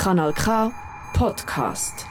Kanal K Podcast.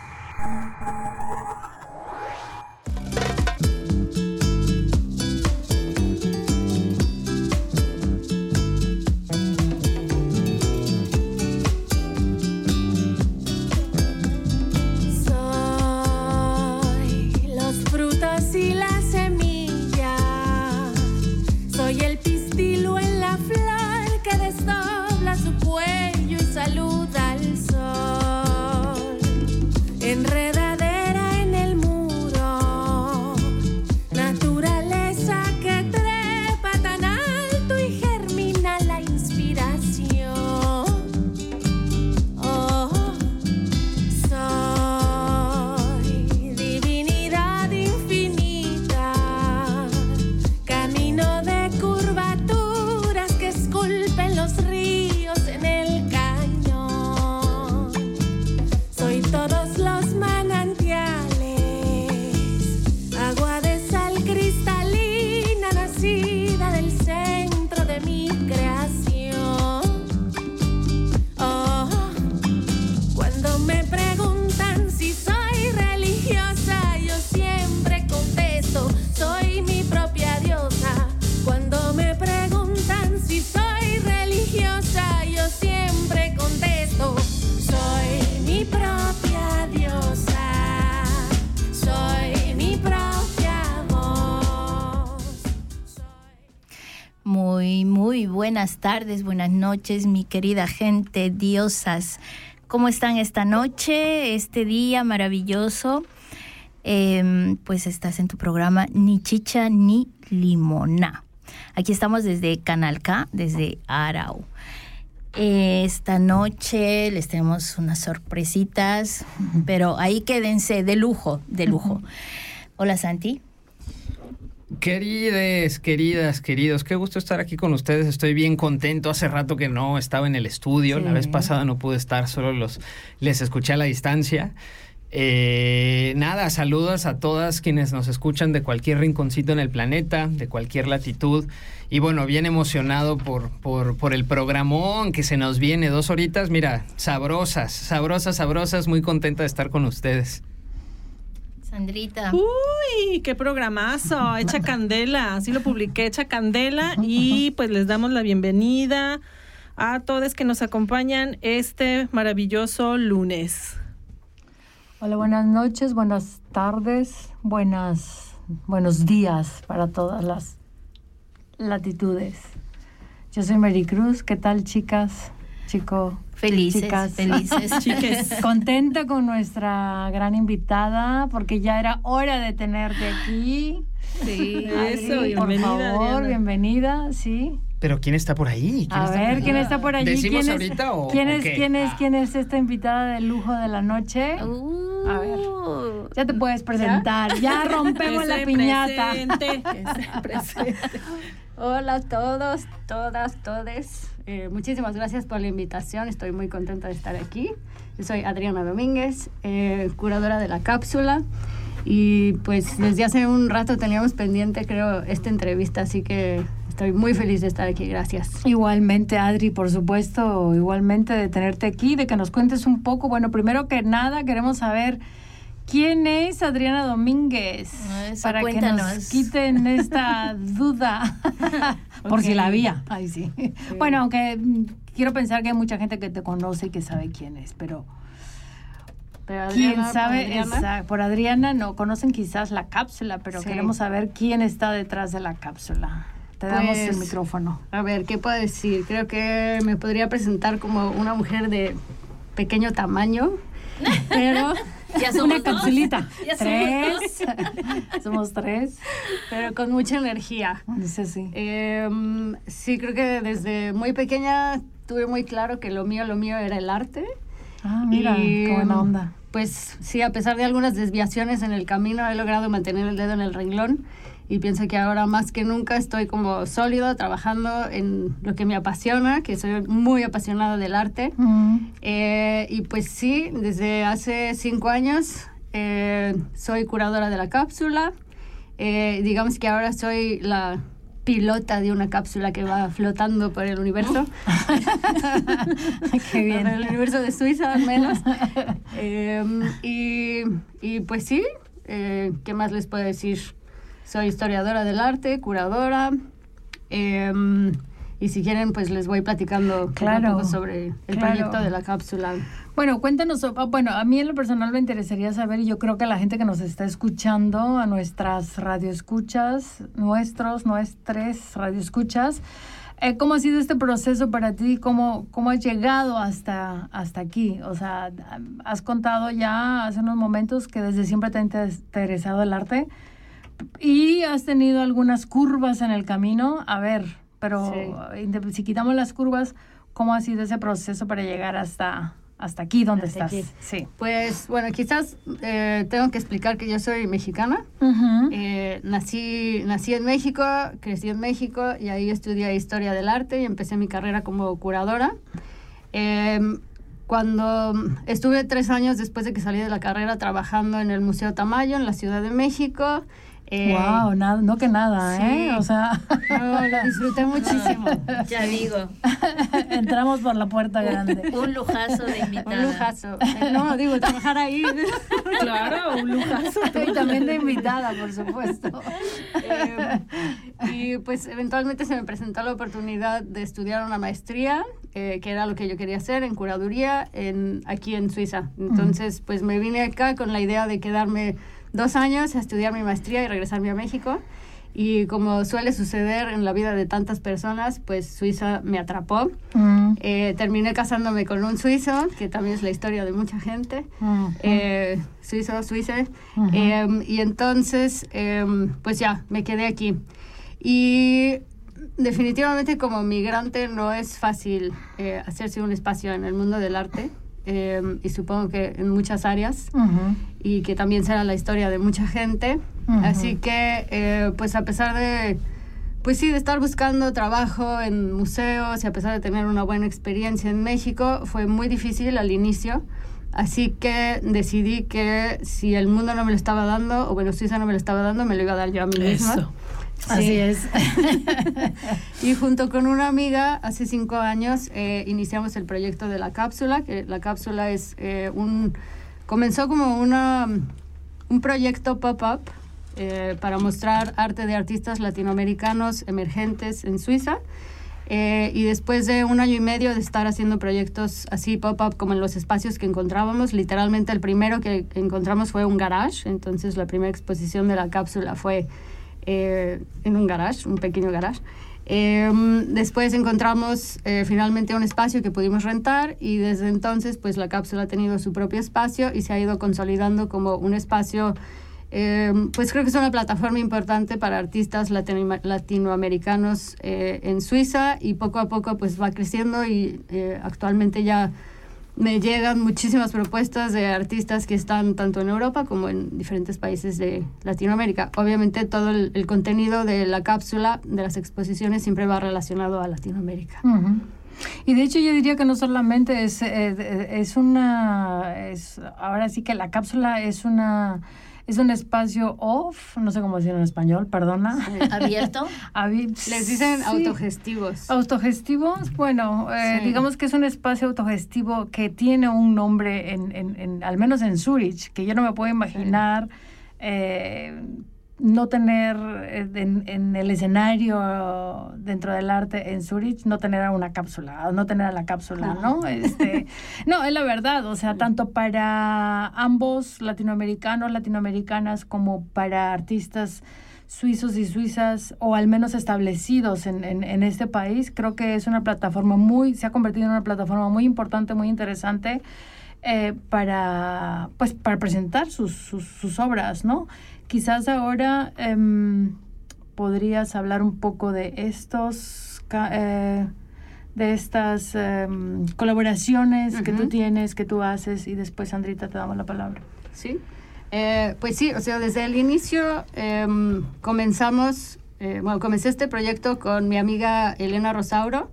Tardes, buenas noches, mi querida gente, diosas. ¿Cómo están esta noche, este día maravilloso? Em, pues estás en tu programa Ni Chicha ni Limona. Aquí estamos desde Canal K, desde Arau. Eh, Esta noche les tenemos unas sorpresitas, pero ahí quédense de lujo, de lujo. Hola Santi. Querides, queridas, queridos, qué gusto estar aquí con ustedes. Estoy bien contento. Hace rato que no estaba en el estudio. La vez pasada no pude estar, solo los les escuché a la distancia. Eh, nada, saludos a todas quienes nos escuchan de cualquier rinconcito en el planeta, de cualquier latitud. Y bueno, bien emocionado por, por, por el programón que se nos viene. Dos horitas, mira, sabrosas, sabrosas, sabrosas. Muy contenta de estar con ustedes. Sandrita. Uy, qué programazo, Echa Candela, así lo publiqué, Echa Candela y pues les damos la bienvenida a todos que nos acompañan este maravilloso lunes. Hola, buenas noches, buenas tardes, buenas, buenos días para todas las latitudes. Yo soy Mary Cruz, ¿qué tal chicas? Chico, Felices, chicas. felices. Chiques. Contenta con nuestra gran invitada porque ya era hora de tenerte aquí. Sí. Eso, por bienvenida, favor, Adriana. bienvenida, sí. Pero ¿quién está por ahí? ¿Quién A está por ver, ahí? ¿quién está por allí? ¿Decimos ¿Quién ahorita o- ¿quién o es, qué? quién es, Ah. quién es esta invitada de lujo de la noche? A ver. Ya te puedes presentar. Ya rompemos la piñata. presente, presente. Hola a todos, todas, todes. Eh, muchísimas gracias por la invitación. Estoy muy contenta de estar aquí. Soy Adriana Domínguez, eh, curadora de la cápsula. Y pues desde hace un rato teníamos pendiente, creo, esta entrevista, así que estoy muy feliz de estar aquí. Gracias. Igualmente, Adri, por supuesto, igualmente de tenerte aquí, de que nos cuentes un poco. Bueno, primero que nada, queremos saber quién es Adriana Domínguez. Eso, para que cuéntanos. nos quiten esta duda. por si la había. Ay, sí. Bueno, aunque mm, quiero pensar que hay mucha gente que te conoce y que sabe quién es, pero Pero quién Adriana, sabe, Adriana, esa- por Adriana no conocen quizás la cápsula, pero Sí. queremos saber quién está detrás de la cápsula. Te damos el Pues, micrófono. A ver, ¿qué puedo decir? Creo que me podría presentar como una mujer de pequeño tamaño, pero Ya Una somos dos. capsulita. Ya Tres. Somos tres. pero con mucha energía. Dice sí. Em, sí, creo que desde muy pequeña tuve muy claro que lo mío, lo mío era el arte. Ah, mira, Y, qué buena em, onda. Pues sí, a pesar de algunas desviaciones en el camino, he logrado mantener el dedo en el renglón y pienso que ahora más que nunca estoy como sólido trabajando en lo que me apasiona, que soy muy apasionada del arte. Mm. Eh, y pues sí, desde hace cinco años eh, soy curadora de la cápsula. Eh, digamos que ahora soy la pilota de una cápsula que va flotando por el universo. Qué bien. Por el universo de Suiza, al menos. Eh, y, y, pues sí, eh, ¿qué más les puedo decir? Soy historiadora del arte, curadora. Eh, y si quieren, pues les voy platicando Claro, un poco sobre el claro. proyecto de la cápsula. Bueno, cuéntanos, ah, bueno, a mí en lo personal me interesaría saber, y yo creo que a la gente que nos está escuchando, a nuestras radioescuchas, nuestros, nuestras radioescuchas, eh, ¿cómo ha sido este proceso para ti? ¿Cómo, cómo has llegado hasta, hasta aquí? O sea, has contado ya hace unos momentos que desde siempre te ha interes- interesado el arte y has tenido algunas curvas en el camino. A ver, pero si quitamos las curvas, ¿cómo ha sido ese proceso para llegar hasta, hasta aquí donde Hasta estás? aquí. Sí. Pues bueno, quizás eh, tengo que explicar que yo soy mexicana. Eh, nací, nací en México, crecí en México y ahí estudié historia del arte y empecé mi carrera como curadora. Eh, cuando estuve tres años después de que salí de la carrera trabajando en el Museo Tamayo en la Ciudad de México. Eh, wow, nada, no que nada, ¿eh? sí. O sea, no, lo disfruté muchísimo. Ya digo, entramos por la puerta grande. un lujazo de invitada. Un lujazo. Eh, no, digo, trabajar ahí. Claro, un lujazo. Y también de invitada, por supuesto. Eh, y pues eventualmente se me presentó la oportunidad de estudiar una maestría, eh, que era lo que yo quería hacer en curaduría en, aquí en Suiza. Entonces, pues me vine acá con la idea de quedarme dos años a estudiar mi maestría y regresarme a México. Y como suele suceder en la vida de tantas personas, pues Suiza me atrapó. Mm, Eh, terminé casándome con un suizo, que también es la historia de mucha gente. mm, Eh, suizo, suiza. Em, y entonces, em, pues ya, me quedé aquí. Y definitivamente como migrante no es fácil eh, hacerse un espacio en el mundo del arte. Em, y supongo que en muchas áreas. ujú. Y que también será la historia de mucha gente. Así que, eh, pues a pesar de... Pues sí, de estar buscando trabajo en museos y a pesar de tener una buena experiencia en México, fue muy difícil al inicio. Así que decidí que si el mundo no me lo estaba dando, o bueno, Suiza no me lo estaba dando, me lo iba a dar yo a mí misma. Eso. Así Sí. es. Y junto con una amiga, hace cinco años, eh, iniciamos el proyecto de la cápsula, que la cápsula es eh, un... Comenzó como una, un proyecto pop-up eh, para mostrar arte de artistas latinoamericanos emergentes en Suiza. Eh, y después de un año y medio de estar haciendo proyectos así pop-up como en los espacios que encontrábamos, literalmente el primero que encontramos fue un garage, entonces la primera exposición de la cápsula fue eh, en un garage, un pequeño garage. Eh, después encontramos eh, finalmente un espacio que pudimos rentar y desde entonces pues la cápsula ha tenido su propio espacio y se ha ido consolidando como un espacio eh, pues creo que es una plataforma importante para artistas latino- latinoamericanos eh, en Suiza y poco a poco pues va creciendo y eh, actualmente ya me llegan muchísimas propuestas de artistas que están tanto en Europa como en diferentes países de Latinoamérica. Obviamente todo el, contenido de la cápsula, de las exposiciones, siempre va relacionado a Latinoamérica. Y de hecho yo diría que no solamente es, eh, es una, es, ahora sí que la cápsula es una, es un espacio off, no sé cómo decirlo en español, perdona. ¿Abierto? Abi- Les dicen sí. autogestivos. Autogestivos, bueno, eh, Sí. digamos que es un espacio autogestivo que tiene un nombre, en, en- en- al menos en Zurich, que yo no me puedo imaginar eh, no tener eh, en, en el escenario dentro del arte en Zurich, no tener a una cápsula, no tener a la cápsula, ¿no? Este, no, es la verdad, o sea, tanto para ambos latinoamericanos, latinoamericanas, como para artistas suizos y suizas, o al menos establecidos en, en, en este país, creo que es una plataforma muy, se ha convertido en una plataforma muy importante, muy interesante eh, para, pues, para presentar sus, sus, sus obras, ¿no? Quizás ahora em, podrías hablar un poco de estos, eh, de estas em, colaboraciones que tú tienes, que tú haces, y después, Sandrita, te damos la palabra. Sí. Eh, pues sí, o sea, desde el inicio em, comenzamos, eh, bueno, comencé este proyecto con mi amiga Elena Rosauro,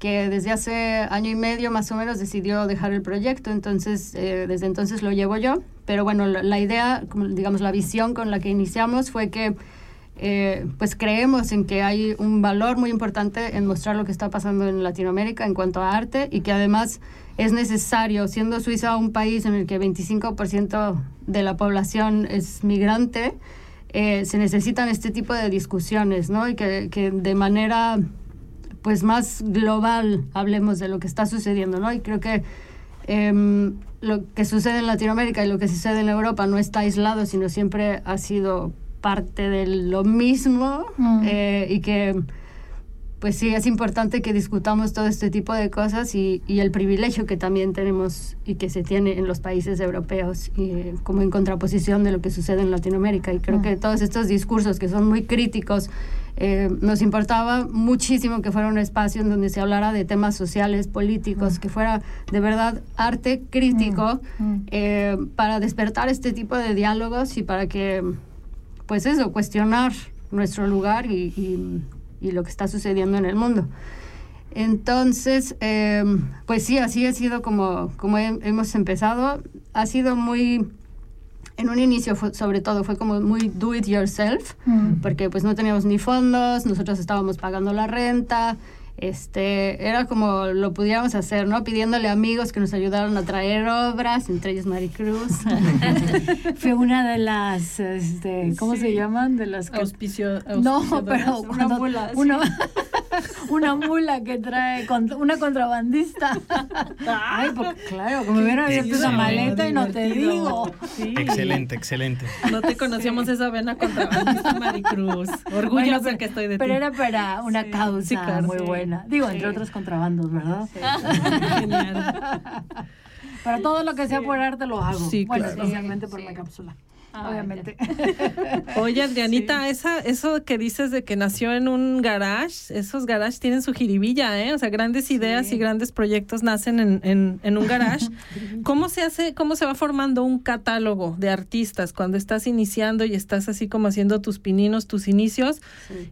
que desde hace año y medio más o menos decidió dejar el proyecto, entonces eh, desde entonces lo llevo yo, pero bueno, la, la idea, digamos la visión con la que iniciamos fue que eh, pues creemos en que hay un valor muy importante en mostrar lo que está pasando en Latinoamérica en cuanto a arte y que además es necesario, siendo Suiza un país en el que 25% de la población es migrante, eh, se necesitan este tipo de discusiones, ¿no? Y que, que, de manera pues más global hablemos de lo que está sucediendo, ¿no? Y creo que eh, lo que sucede en Latinoamérica y lo que sucede en Europa no está aislado, sino siempre ha sido parte de lo mismo mm. eh, y que pues sí, es importante que discutamos todo este tipo de cosas y, y, el privilegio que también tenemos y que se tiene en los países europeos y, como en contraposición de lo que sucede en Latinoamérica. Y creo mm. que todos estos discursos que son muy críticos, eh, nos importaba muchísimo que fuera un espacio en donde se hablara de temas sociales, políticos, mm. que fuera de verdad arte crítico mm. eh, para despertar este tipo de diálogos y para que, pues eso, cuestionar nuestro lugar y, y y lo que está sucediendo en el mundo. Entonces, eh, pues sí, así ha sido como, como hemos empezado. Ha sido muy, en un inicio sobre todo fue como muy do it yourself, mm. porque pues no teníamos ni fondos, nosotros estábamos pagando la renta, este, era como lo pudiéramos hacer, ¿no? Pidiéndole amigos que nos ayudaran a traer obras, entre ellos Maricruz. Fue una de las, este, ¿cómo se llaman? De las que... Auspicio, no, pero una mula. Una, mula que trae, una contrabandista. Ay, porque claro, como hubiera abierto esa maleta y no te digo. Excelente, excelente. No te conocíamos esa vena contrabandista, Maricruz. Orgullosa bueno, que estoy de pero ti. Pero era para una causa muy buena. Digo, entre otros contrabandos, ¿verdad? Genial. Para todo lo que sea por arte lo hago. Sí, bueno, especialmente por la cápsula. Ah, obviamente. Oye, Adrianita, esa, eso que dices de que nació en un garage, esos garages tienen su jiribilla, ¿eh? O sea, grandes ideas y grandes proyectos nacen en, en, en un garage. ¿Cómo se hace, cómo se va formando un catálogo de artistas cuando estás iniciando y estás así como haciendo tus pininos, tus inicios?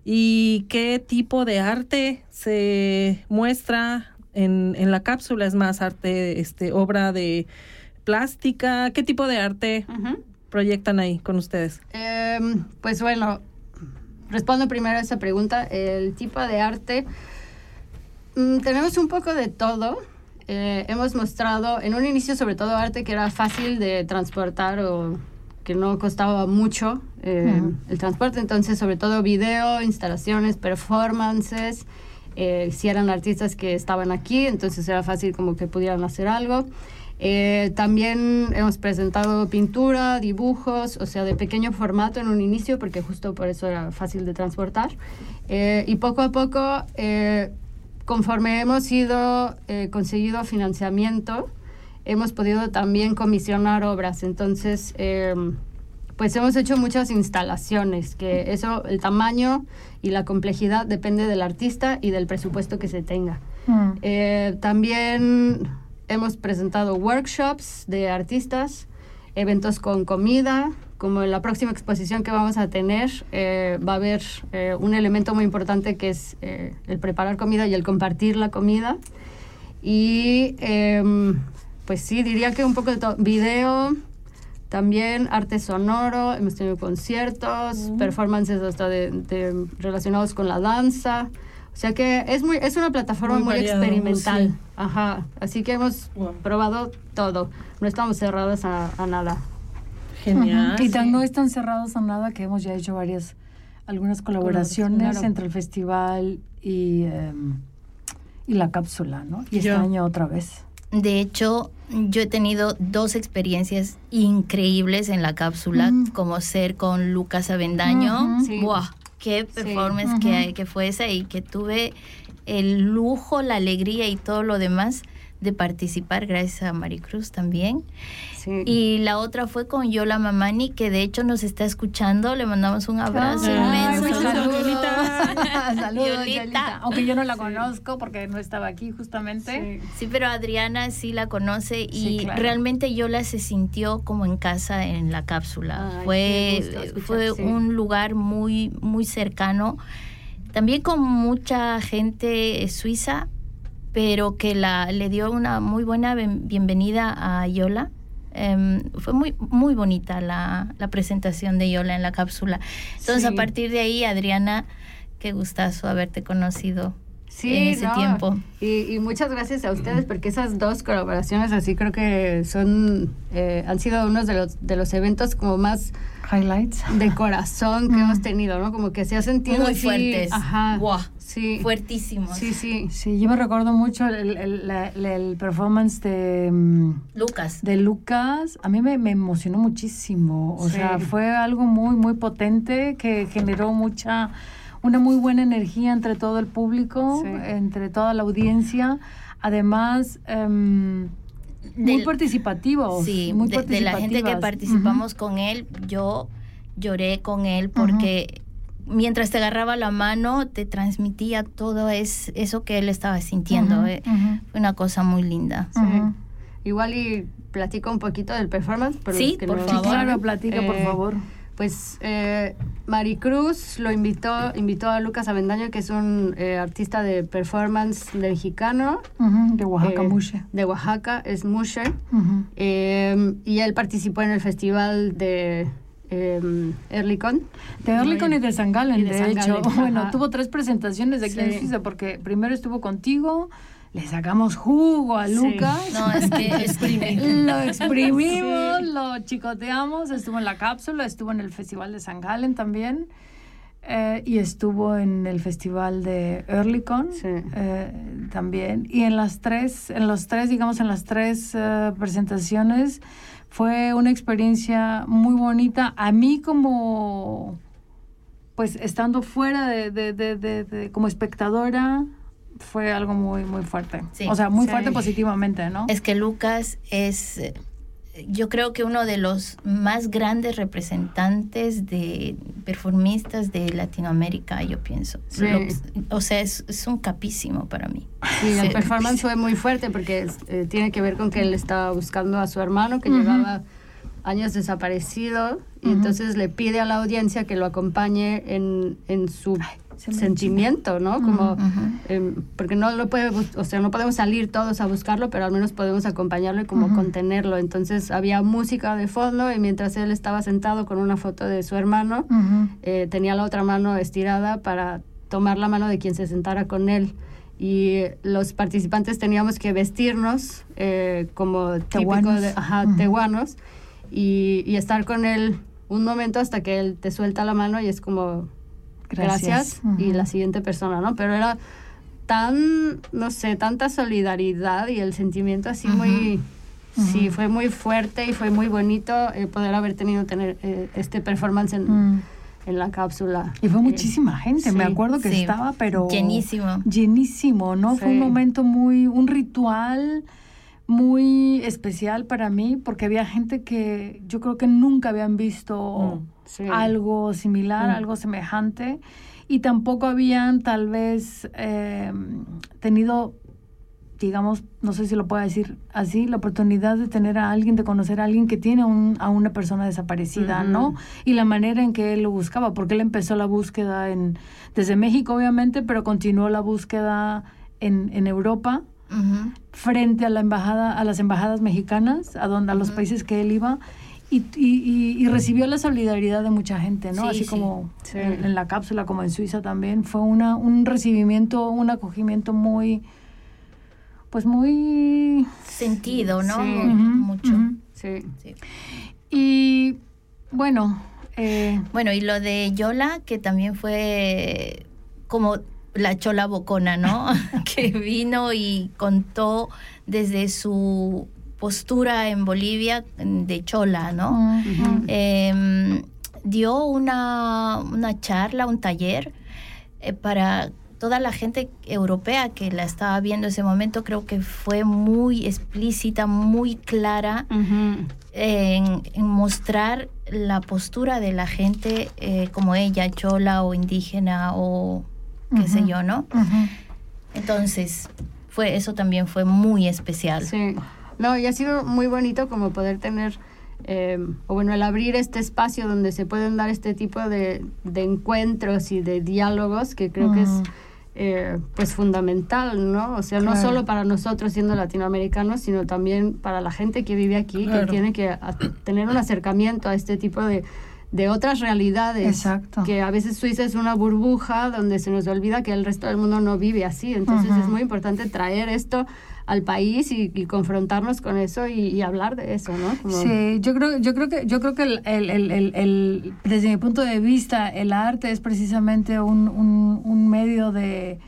¿Y qué tipo de arte se muestra en, en la cápsula? ¿Es más arte, este, obra de plástica? ¿Qué tipo de arte? Proyectan ahí con ustedes? Em, pues bueno, respondo primero a esa pregunta. El tipo de arte, mm, tenemos un poco de todo. Eh, hemos mostrado en un inicio sobre todo arte que era fácil de transportar o que no costaba mucho eh, el transporte. Entonces, sobre todo video, instalaciones, performances. Eh, si eran artistas que estaban aquí, entonces era fácil como que pudieran hacer algo. Eh, también hemos presentado pintura, dibujos, o sea, de pequeño formato en un inicio, porque justo por eso era fácil de transportar. Eh, y poco a poco, eh, conforme hemos ido conseguido financiamiento, hemos podido también comisionar obras. Entonces, pues hemos hecho muchas instalaciones, que eso, el tamaño y la complejidad depende del artista y del presupuesto que se tenga. Mm. también hemos presentado workshops de artistas, eventos con comida, como en la próxima exposición que vamos a tener, eh, va a haber eh, un elemento muy importante que es eh, el preparar comida y el compartir la comida. Y em, pues sí, diría que un poco de todo. Video, también arte sonoro, hemos tenido conciertos, performances hasta de, relacionados con la danza. O sea que es muy es una plataforma muy, experimental. Ajá. Así que hemos probado todo. No estamos cerrados a, nada. Genial. Y no están cerrados a nada que hemos ya hecho varias algunas colaboraciones entre el festival y, em, y la cápsula, ¿no? Y este año otra vez. De hecho, yo he tenido dos experiencias increíbles en la cápsula, mm. como ser con Lucas Avendaño. ¡Buah! Qué performance que, que fue esa y que tuve el lujo, la alegría y todo lo demás de participar gracias a Maricruz también. Y la otra fue con Yola Mamani, que de hecho nos está escuchando. Le mandamos un abrazo inmenso. Saludos, Yolita. Aunque yo no la conozco porque no estaba aquí justamente. Sí, pero Adriana sí la conoce y realmente Yola se sintió como en casa en la cápsula. fue fue un lugar muy, muy cercano. También con mucha gente suiza, pero que la, le dio una muy buena bienvenida a Yola Em, fue muy, muy bonita la, la, presentación de Yola en la cápsula. Entonces, a partir de ahí, Adriana, qué gustazo haberte conocido sí, en ese tiempo. Y, y, muchas gracias a ustedes porque esas dos colaboraciones así creo que son eh, han sido unos de los de los eventos como más highlights de corazón que hemos tenido, ¿no? Como que se ha sentido muy fuertes. Ajá. Wow. Sí. Fuertísimos. Sí, sí. Sí, yo me recuerdo mucho el, el, el, performance de Lucas. De Lucas. A mí me, me emocionó muchísimo. O sea, fue algo muy, muy potente que generó mucha una muy buena energía entre todo el público, entre toda la audiencia. Además, um, muy participativo. Sí, muy de, de, la gente que participamos con él, yo lloré con él porque mientras te agarraba la mano te transmitía todo es, eso que él estaba sintiendo. Eh, fue una cosa muy linda. Igual y platico un poquito del performance. sí, por favor. Claro, platica, por eh, favor pues eh, Maricruz lo invitó, invitó a Lucas Avendaño, que es un eh, artista de performance mexicano. de Oaxaca, eh, Mushe. De Oaxaca, es Mushe. Em, y él participó en el festival de eh, Erlicon. De Erlicon y de San Galen, de, hecho. Bueno, tuvo tres presentaciones de aquí en Suiza, porque primero estuvo contigo, le sacamos jugo a Lucas. No, es que lo exprimimos, lo chicoteamos, estuvo en la cápsula, estuvo en el Festival de San Galen también. Eh, y estuvo en el festival de Earlycon eh, también. Y en las tres en los tres digamos en las tres eh, presentaciones fue una experiencia muy bonita. A mí como pues estando fuera de, de, de, de como espectadora fue algo muy, muy fuerte. o sea, muy fuerte positivamente, ¿no? Es que Lucas es, yo creo que uno de los más grandes representantes de performistas de Latinoamérica, yo pienso. o sea, es, un capísimo para mí. Sí, el performance fue muy fuerte porque eh, tiene que ver con que él estaba buscando a su hermano que llevaba años desaparecido y entonces le pide a la audiencia que lo acompañe en, en su sentimiento, ¿no? Como, em, porque no lo puede, o sea, no podemos salir todos a buscarlo, pero al menos podemos acompañarlo y como contenerlo. Entonces había música de fondo y mientras él estaba sentado con una foto de su hermano, eh, tenía la otra mano estirada para tomar la mano de quien se sentara con él. Y los participantes teníamos que vestirnos eh, como típico de ajá, tehuanos y, y estar con él un momento hasta que él te suelta la mano y es como gracias, y la siguiente persona, ¿no? Pero era tan, no sé, tanta solidaridad y el sentimiento así muy... Sí, fue muy fuerte y fue muy bonito eh, poder haber tenido tener eh, este performance en, en, la cápsula. Y fue muchísima gente, me acuerdo que estaba, pero... Llenísimo. Llenísimo, ¿no? Fue un momento muy, un ritual muy especial para mí porque había gente que yo creo que nunca habían visto mm, algo similar, mm. algo semejante y tampoco habían tal vez eh, tenido, digamos, no sé si lo puedo decir así, la oportunidad de tener a alguien, de conocer a alguien que tiene a una persona desaparecida, ¿no? Y la manera en que él lo buscaba, porque él empezó la búsqueda en, desde México, obviamente, pero continuó la búsqueda en, en Europa frente a la embajada, a las embajadas mexicanas, a donde a los países que él iba. Y, y, recibió la solidaridad de mucha gente, ¿no? Así como En, la cápsula, como en Suiza también. Fue una, un recibimiento, un acogimiento muy, pues muy... Sentido, ¿no? Mucho. Sí. Y bueno... Eh, bueno, y lo de Yola, que también fue como la chola bocona, ¿no? que vino y contó desde su postura en Bolivia de chola, ¿no? Em, dio una, una, charla, un taller eh, para toda la gente europea que la estaba viendo en ese momento, creo que fue muy explícita, muy clara en, mostrar la postura de la gente eh, como ella, chola o indígena o qué sé yo, ¿no? Entonces, fue, eso también fue muy especial. Sí. No, y ha sido muy bonito como poder tener, em, o bueno, el abrir este espacio donde se pueden dar este tipo de, encuentros y de diálogos, que creo que es eh, pues fundamental, ¿no? O sea, no solo para nosotros siendo latinoamericanos, sino también para la gente que vive aquí, Claro. que tiene que a- tener un acercamiento a este tipo de, de otras realidades. Exacto. Que a veces Suiza es una burbuja donde se nos olvida que el resto del mundo no vive así. Entonces es muy importante traer esto al país y, y confrontarnos con eso y, hablar de eso, ¿no? Sí, yo creo, yo creo que, yo creo que el, el- el- desde mi punto de vista, el arte es precisamente un, un- un medio de,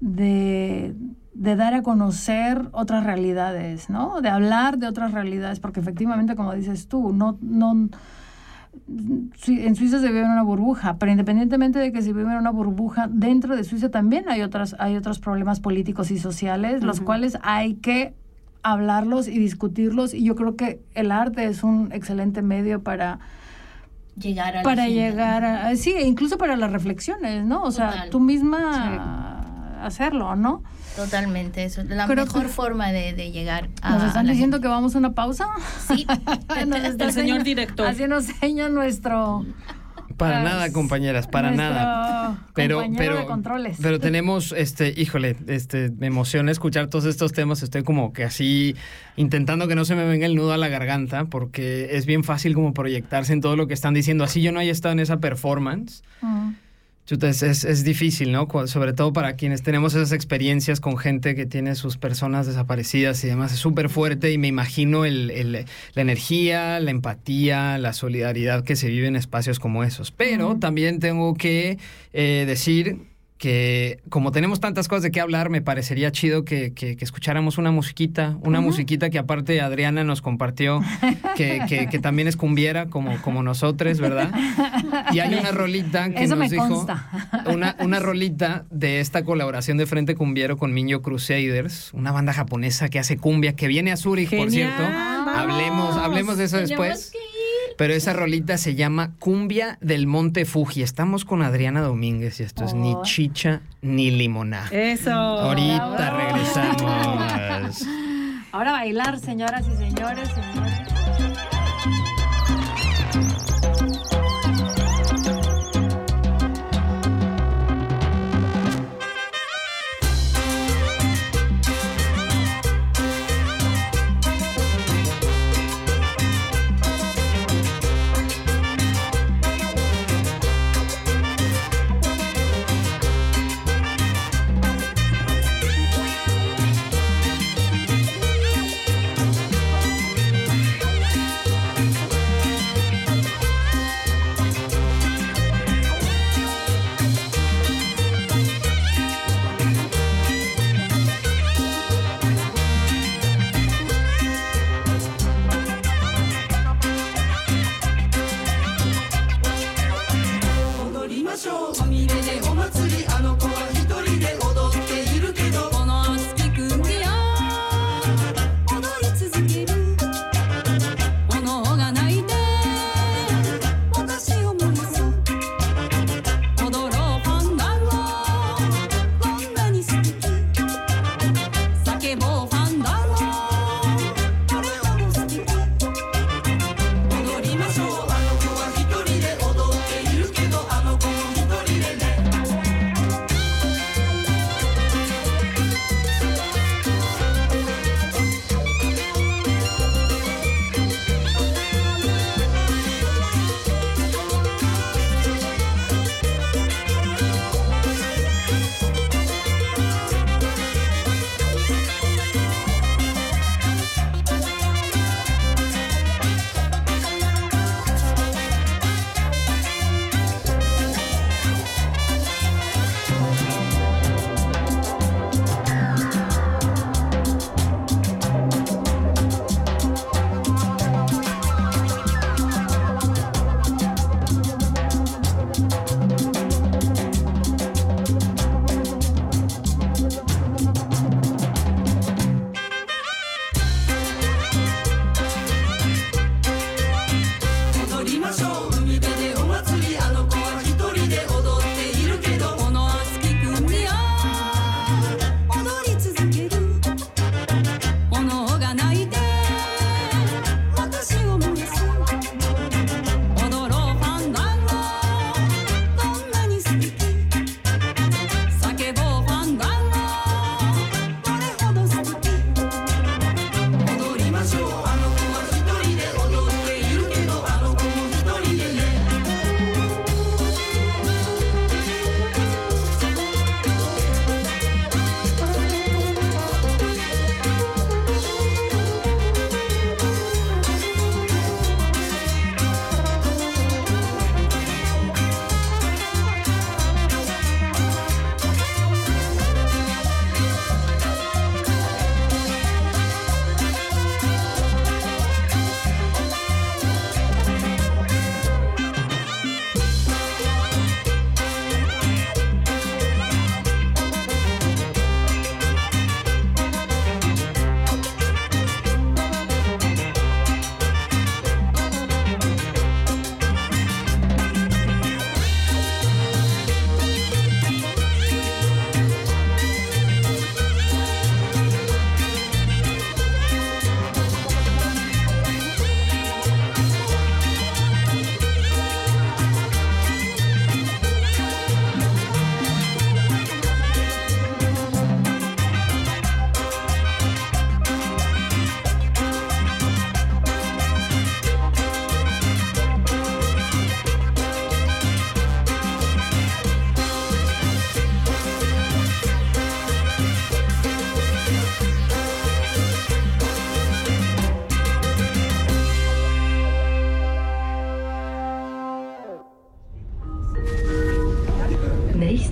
de, de dar a conocer otras realidades, ¿no? De hablar de otras realidades, porque efectivamente, como dices tú, no, no en Suiza se vive en una burbuja, pero independientemente de que se vive en una burbuja, dentro de Suiza también hay otras, hay otros problemas políticos y sociales, los cuales hay que hablarlos y discutirlos, y yo creo que el arte es un excelente medio para, Llegar a para llegar a, sí, e incluso para las reflexiones, ¿no? O sea, Total. tú misma hacerlo, ¿no? Totalmente, eso es la Creo mejor que- forma de, de llegar a Nos están a la diciendo gente. que vamos a una pausa. Sí. El señor director. Haciendo seña nuestro... Para Pues, nada, compañeras, para nada. Pero, pero, de controles. pero tenemos, este, híjole, este, me emociona escuchar todos estos temas. Estoy como que así intentando que no se me venga el nudo a la garganta, porque es bien fácil como proyectarse en todo lo que están diciendo. Así yo no haya estado en esa performance. Chuta, es, es, es difícil, ¿no? Sobre todo para quienes tenemos esas experiencias con gente que tiene sus personas desaparecidas y demás. Es súper fuerte y me imagino el, el- la energía, la empatía, la solidaridad que se vive en espacios como esos. Pero también tengo que eh, decir que como tenemos tantas cosas de qué hablar, me parecería chido que, que- que escucháramos una musiquita, una musiquita que aparte Adriana nos compartió, que, que- también es cumbiera como, como nosotros, ¿verdad? Y hay una rolita que Eso nos me dijo, consta. una, una rolita de esta colaboración de Frente Cumbiero con Minyo Crusaders, una banda japonesa que hace cumbia, que viene a Zurich, por cierto. vamos. Hablemos, hablemos de eso después. Pero esa rolita se llama Cumbia del Monte Fuji. Estamos con Adriana Domínguez y esto es ni Oh. chicha ni limoná. Eso. Ahorita Bravo. regresamos. Ahora bailar, señoras y señores, señores.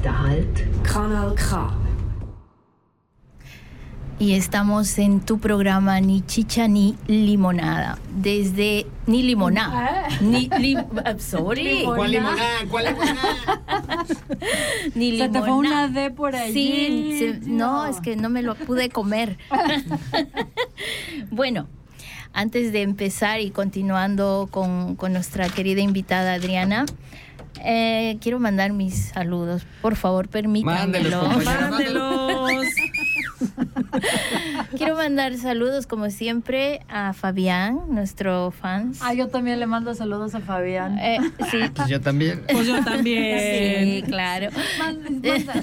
Kanal K. Y estamos en tu programa Ni Chicha ni Limonada. Desde. Ni limonada. Ni. Li, sorry. ¿Cuál limonada? ¿Cuál limonada? Ni Se te fue una limonada. D por allí. Sí, se- no, es que no me lo pude comer. bueno, antes de empezar y continuando con, con nuestra querida invitada Adriana, eh, quiero mandar mis saludos. Por favor, permítanmelo. Mándelos. Mándelos. Quiero mandar saludos, como siempre, a Fabián, nuestro fan. Ah, yo también le mando saludos a Fabián. Eh, sí. Pues yo también. Pues yo Sí, también. claro. Manda- manda.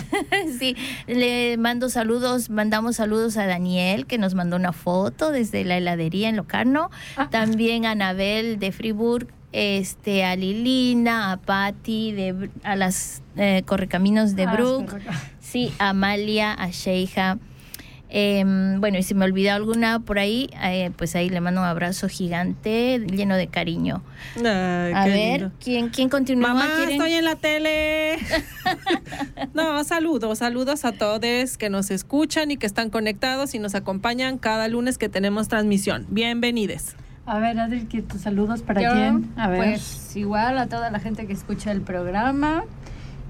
Sí, le mando saludos, mandamos saludos a Daniel que nos mandó una foto desde la heladería en Locarno, también a Anabel de Friburg, este, a Lilina, a Patti, de, a las eh, correcaminos de Ah, Brook, sí, a Amalia, a Sheija. Em, bueno, y si me olvidó alguna por ahí, eh, pues ahí le mando un abrazo gigante, lleno de cariño. Ay, A ver, lindo. ¿quién, quién continúa? Mamá, ¿Quieren? estoy en la tele. no, saludos, saludos a todos que nos escuchan y que están conectados y nos acompañan cada lunes que tenemos transmisión. Bienvenides. A ver, Adri, ¿qué- tus saludos para Yo, quién? A ver. Pues igual a toda la gente que escucha el programa.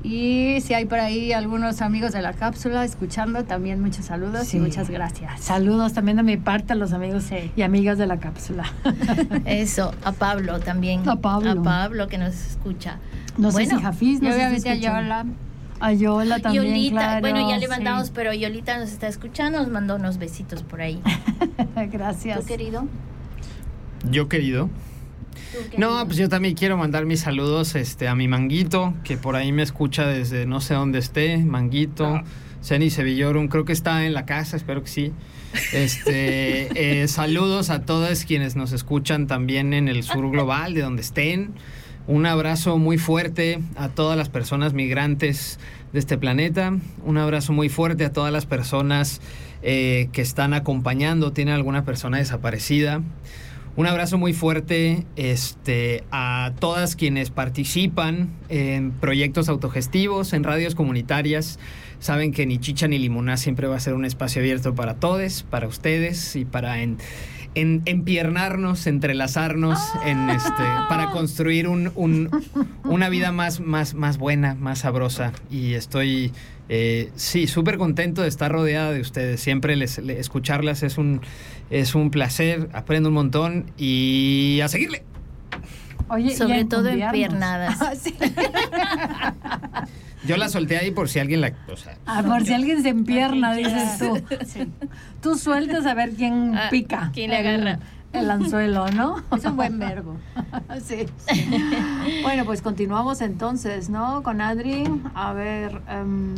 Y si hay por ahí algunos amigos de la cápsula escuchando, también muchos saludos Sí. y muchas gracias. Saludos también de mi parte a los amigos y amigas de la cápsula. Eso, a Pablo también. A Pablo. A Pablo que nos escucha. No sé si Jafiz Y nos está escuchando. Yola. A Yola también, Yolita, claro. bueno, ya le sí. mandamos, pero Yolita nos está escuchando, nos mandó unos besitos por ahí. Gracias. ¿Tú, querido? Yo querido. No, pues yo también quiero mandar mis saludos este, a mi manguito, que por ahí me escucha desde no sé dónde esté, manguito, Ceni Sevillorum, creo que está en la casa, espero que sí. Este, eh, saludos a todos quienes nos escuchan también en el sur global, de donde estén. Un abrazo muy fuerte a todas las personas migrantes de este planeta. Un abrazo muy fuerte a todas las personas eh, que están acompañando, tienen alguna persona desaparecida. Un abrazo muy fuerte este, a todas quienes participan en proyectos autogestivos, en radios comunitarias. Saben que ni chicha ni limoná siempre va a ser un espacio abierto para todos, para ustedes y para en, en- empiernarnos, entrelazarnos, en este, para construir un- un- una vida más, más, más buena, más sabrosa. Y estoy, eh, sí, súper contento de estar rodeada de ustedes. Siempre les, le- escucharlas es un, es un placer, aprendo un montón y a seguirle. Oye, Sobre todo en piernadas. Ah, sí. Yo la solté ahí por si alguien la... o sea, Ah, por si alguien se empierna, dices tú. Sí. Tú sueltas a ver quién Ah, pica. quién le agarra. El anzuelo, ¿no? Es un buen verbo. sí. Bueno, pues continuamos entonces, ¿no? Con Adri. A ver. em,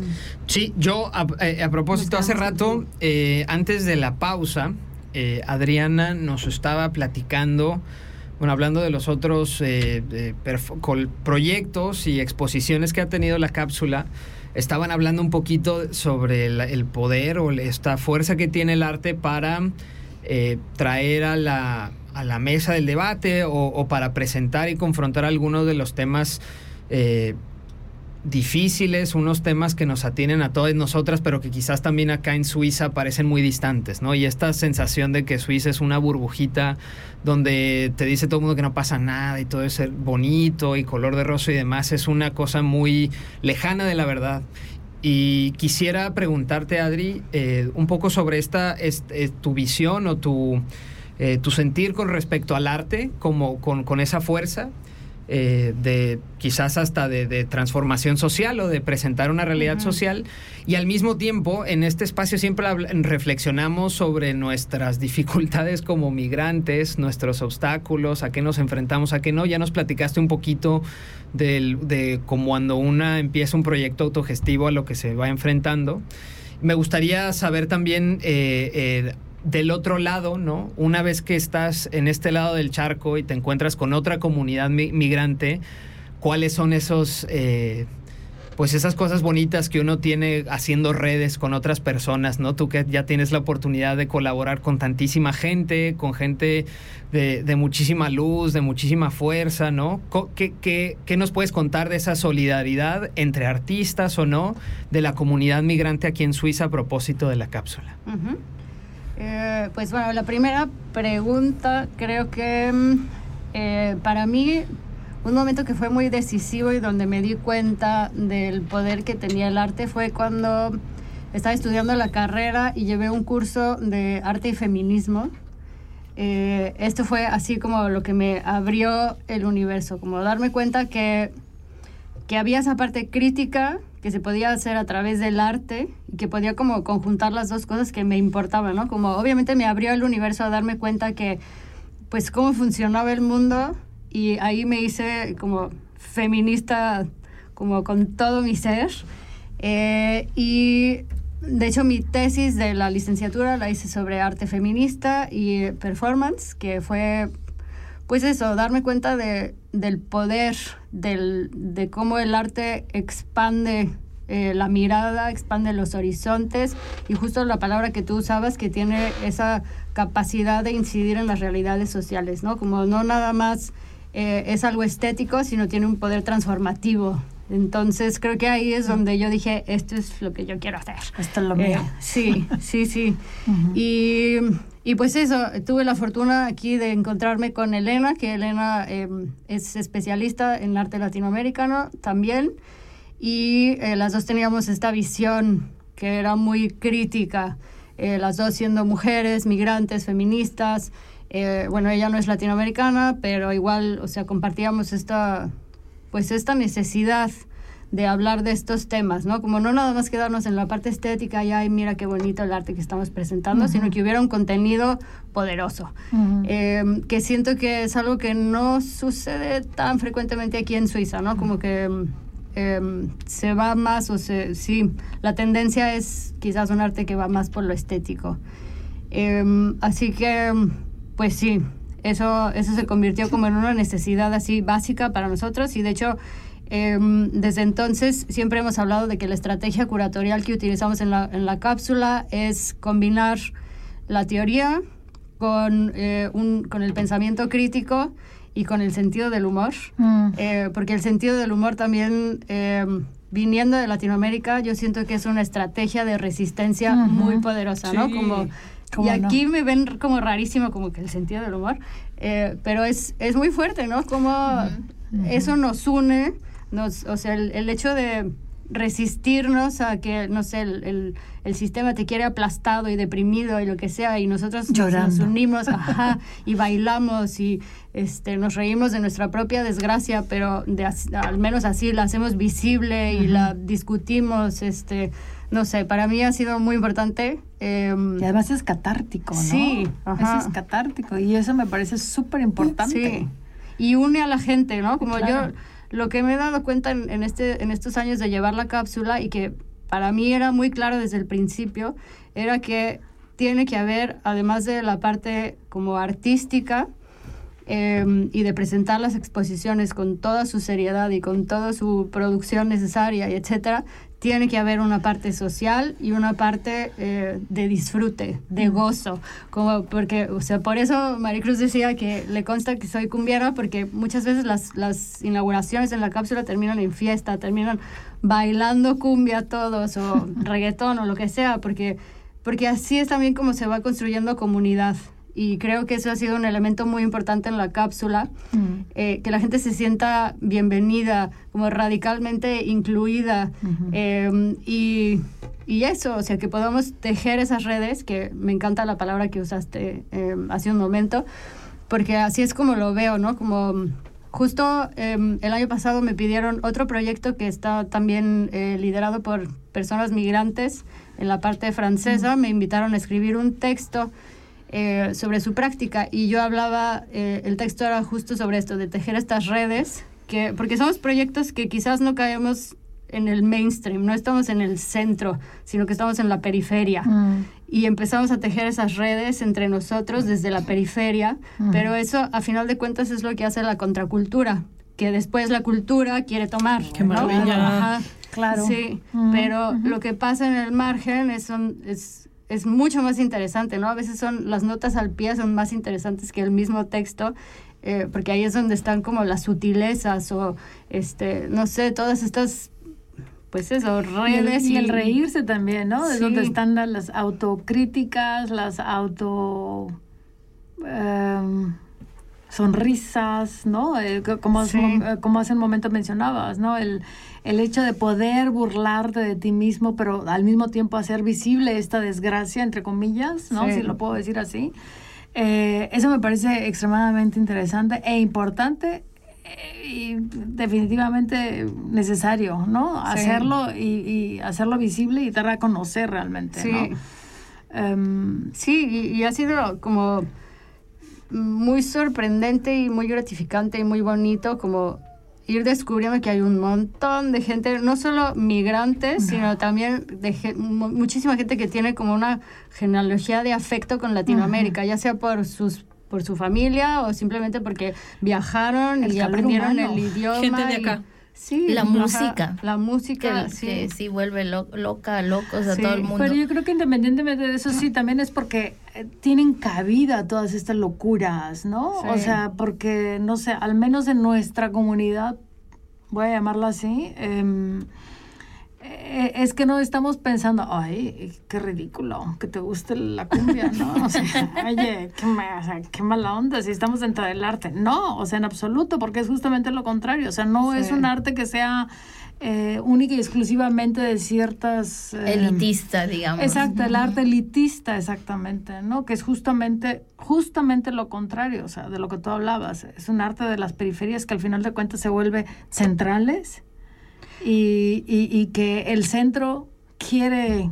Sí, yo a, eh, a propósito, hace rato, eh, antes de la pausa, eh, Adriana nos estaba platicando, bueno, hablando de los otros eh, proyectos y exposiciones que ha tenido la cápsula, estaban hablando un poquito sobre el, el poder o esta fuerza que tiene el arte para eh, traer a la, a la mesa del debate o, para presentar y confrontar algunos de los temas eh, difíciles, unos temas que nos atienen a todas nosotras, pero que quizás también acá en Suiza parecen muy distantes, ¿no? Y esta sensación de que Suiza es una burbujita donde te dice todo el mundo que no pasa nada y todo es bonito y color de rosa y demás, es una cosa muy lejana de la verdad. Y quisiera preguntarte, Adri, eh, un poco sobre esta, est- eh, tu visión o tu, eh, tu sentir con respecto al arte, como con, con esa fuerza eh, de quizás hasta de, de transformación social o de presentar una realidad social. Y al mismo tiempo, en este espacio siempre reflexionamos sobre nuestras dificultades como migrantes, nuestros obstáculos, a qué nos enfrentamos, a qué no. Ya nos platicaste un poquito del- de cómo cuando una empieza un proyecto autogestivo a lo que se va enfrentando. Me gustaría saber también eh, eh, del otro lado, ¿no? Una vez que estás en este lado del charco y te encuentras con otra comunidad mi- migrante, ¿cuáles son esos, eh, pues esas cosas bonitas que uno tiene haciendo redes con otras personas, ¿no? Tú que ya tienes la oportunidad de colaborar con tantísima gente, con gente de, muchísima luz, de muchísima fuerza, ¿no? ¿Qué, qué, nos puedes contar de esa solidaridad entre artistas o no de la comunidad migrante aquí en Suiza a propósito de la cápsula? Eh, pues bueno, la primera pregunta creo que mm, eh, para mí un momento que fue muy decisivo y donde me di cuenta del poder que tenía el arte fue cuando estaba estudiando la carrera y llevé un curso de arte y feminismo. Eh, esto fue así como lo que me abrió el universo, como darme cuenta que, que había esa parte crítica que se podía hacer a través del arte y que podía como conjuntar las dos cosas que me importaban, ¿no? Como obviamente me abrió el universo a darme cuenta que pues cómo funcionaba el mundo y ahí me hice como feminista, como con todo mi ser. Eh, y de hecho mi tesis de la licenciatura la hice sobre arte feminista y performance, que fue pues eso, darme cuenta de, del poder, del, de cómo el arte expande eh, la mirada, expande los horizontes y justo la palabra que tú usabas que tiene esa capacidad de incidir en las realidades sociales, ¿no? Como no nada más eh, es algo estético, sino tiene un poder transformativo. Entonces creo que ahí es donde yo dije, esto es lo que yo quiero hacer. Esto es lo mío. Eh, sí, sí, sí. y, y, pues eso, tuve la fortuna aquí de encontrarme con Elena, que Elena em, es especialista en arte latinoamericano también. Y eh, las dos teníamos esta visión que era muy crítica, las dos siendo mujeres, migrantes, feministas. Eh, bueno, ella no es latinoamericana, pero igual, o sea, compartíamos esta, pues esta necesidad de hablar de estos temas, ¿no? Como no nada más quedarnos en la parte estética y, ay, mira qué bonito el arte que estamos presentando, sino que hubiera un contenido poderoso, em, que siento que es algo que no sucede tan frecuentemente aquí en Suiza, ¿no? Como que em, se va más, o se, sí, la tendencia es quizás un arte que va más por lo estético. Em, así que pues sí, eso, eso se convirtió como en una necesidad así básica para nosotros y de hecho em, desde entonces siempre hemos hablado de que la estrategia curatorial que utilizamos en la, en la cápsula es combinar la teoría con, eh, un, con el pensamiento crítico y con el sentido del humor, mm. eh, porque el sentido del humor también, em, viniendo de Latinoamérica, yo siento que es una estrategia de resistencia muy poderosa, ¿no? Como y aquí me ven como rarísimo, como que el sentido del humor, eh, pero es, es muy fuerte, ¿no? Como eso nos une, nos, o sea, el, hecho de resistirnos a que, no sé, el, el, sistema te quiere aplastado y deprimido y lo que sea, y nosotros nos unimos ajá, y bailamos y este, nos reímos de nuestra propia desgracia, pero de, al menos así la hacemos visible y la discutimos, este, no sé, para mí ha sido muy importante. Em, y además es catártico, ¿no? Sí, Eso es catártico y eso me parece súper importante. Sí. Y une a la gente, ¿no? Como yo, lo que me he dado cuenta en, este, en estos años de llevar la cápsula y que para mí era muy claro desde el principio, era que tiene que haber, además de la parte como artística, em, y de presentar las exposiciones con toda su seriedad y con toda su producción necesaria y etcétera, tiene que haber una parte social y una parte eh, de disfrute, de gozo, como porque, o sea, por eso Maricruz decía que le consta que soy cumbiera, porque muchas veces las, las inauguraciones en la cápsula terminan en fiesta, terminan bailando cumbia todos, o reggaetón, o lo que sea, porque, porque así es también como se va construyendo comunidad y creo que eso ha sido un elemento muy importante en la cápsula, eh, que la gente se sienta bienvenida, como radicalmente incluida em, y, y, eso, o sea, que podamos tejer esas redes, que me encanta la palabra que usaste em, hace un momento, porque así es como lo veo, ¿no? Como justo em, el año pasado me pidieron otro proyecto que está también eh, liderado por personas migrantes en la parte francesa, me invitaron a escribir un texto eh, sobre su práctica y yo hablaba, eh, el texto era justo sobre esto, de tejer estas redes, que, porque somos proyectos que quizás no caemos en el mainstream, no estamos en el centro, sino que estamos en la periferia. Mm. Y empezamos a tejer esas redes entre nosotros desde la periferia, mm. pero eso a final de cuentas es lo que hace la contracultura, que después la cultura quiere tomar. Qué maravilla. claro. Sí, Ujú, pero lo que pasa en el margen es, son- es, es mucho más interesante, ¿no? A veces son las notas al pie son más interesantes que el mismo texto, eh, porque ahí es donde están como las sutilezas o, este, no sé, todas estas, pues eso, Y el, redes y el reírse también, ¿no? Es donde están la- las autocríticas, las auto em, sonrisas, ¿no? Eh, co- como, hace Sí. eh, como hace un momento mencionabas, ¿no? El, el hecho de poder burlarte de ti mismo, pero al mismo tiempo hacer visible esta desgracia, entre comillas, ¿no? Sí. Si lo puedo decir así. Eh, eso me parece extremadamente interesante e importante eh, y definitivamente necesario, ¿no? Sí. Hacerlo y, y hacerlo visible y dar a conocer realmente, Sí. ¿no? Em, Sí, y, y ha sido como muy sorprendente y muy gratificante y muy bonito como ir descubriendo que hay un montón de gente, no solo migrantes, sino también de muchísima gente que tiene como una genealogía de afecto con Latinoamérica, ya sea por sus por su familia o simplemente porque viajaron El y aprendieron humano. el idioma. Gente de y- acá. Sí, La ajá, música. La música, que, sí. que sí vuelve lo- loca, locos a Sí, todo el mundo. Pero yo creo que independientemente de eso, sí, también es porque eh, tienen cabida todas estas locuras, ¿no? Sí. O sea, porque, no sé, al menos en nuestra comunidad, voy a llamarla así, em, eh, es que no estamos pensando, ay, qué ridículo, que te guste la cumbia, ¿no? O sea, oye, qué, ma- o sea, qué mala onda si estamos dentro del arte. No, o sea, en absoluto, porque es justamente lo contrario. O sea, no es un arte que sea eh, única y exclusivamente de ciertas... eh, Elitista, digamos. Exacto, el arte elitista, exactamente, ¿no? Que es justamente, justamente lo contrario, o sea, de lo que tú hablabas. Es un arte de las periferias que al final de cuentas se vuelve centrales y, y- y que el centro quiere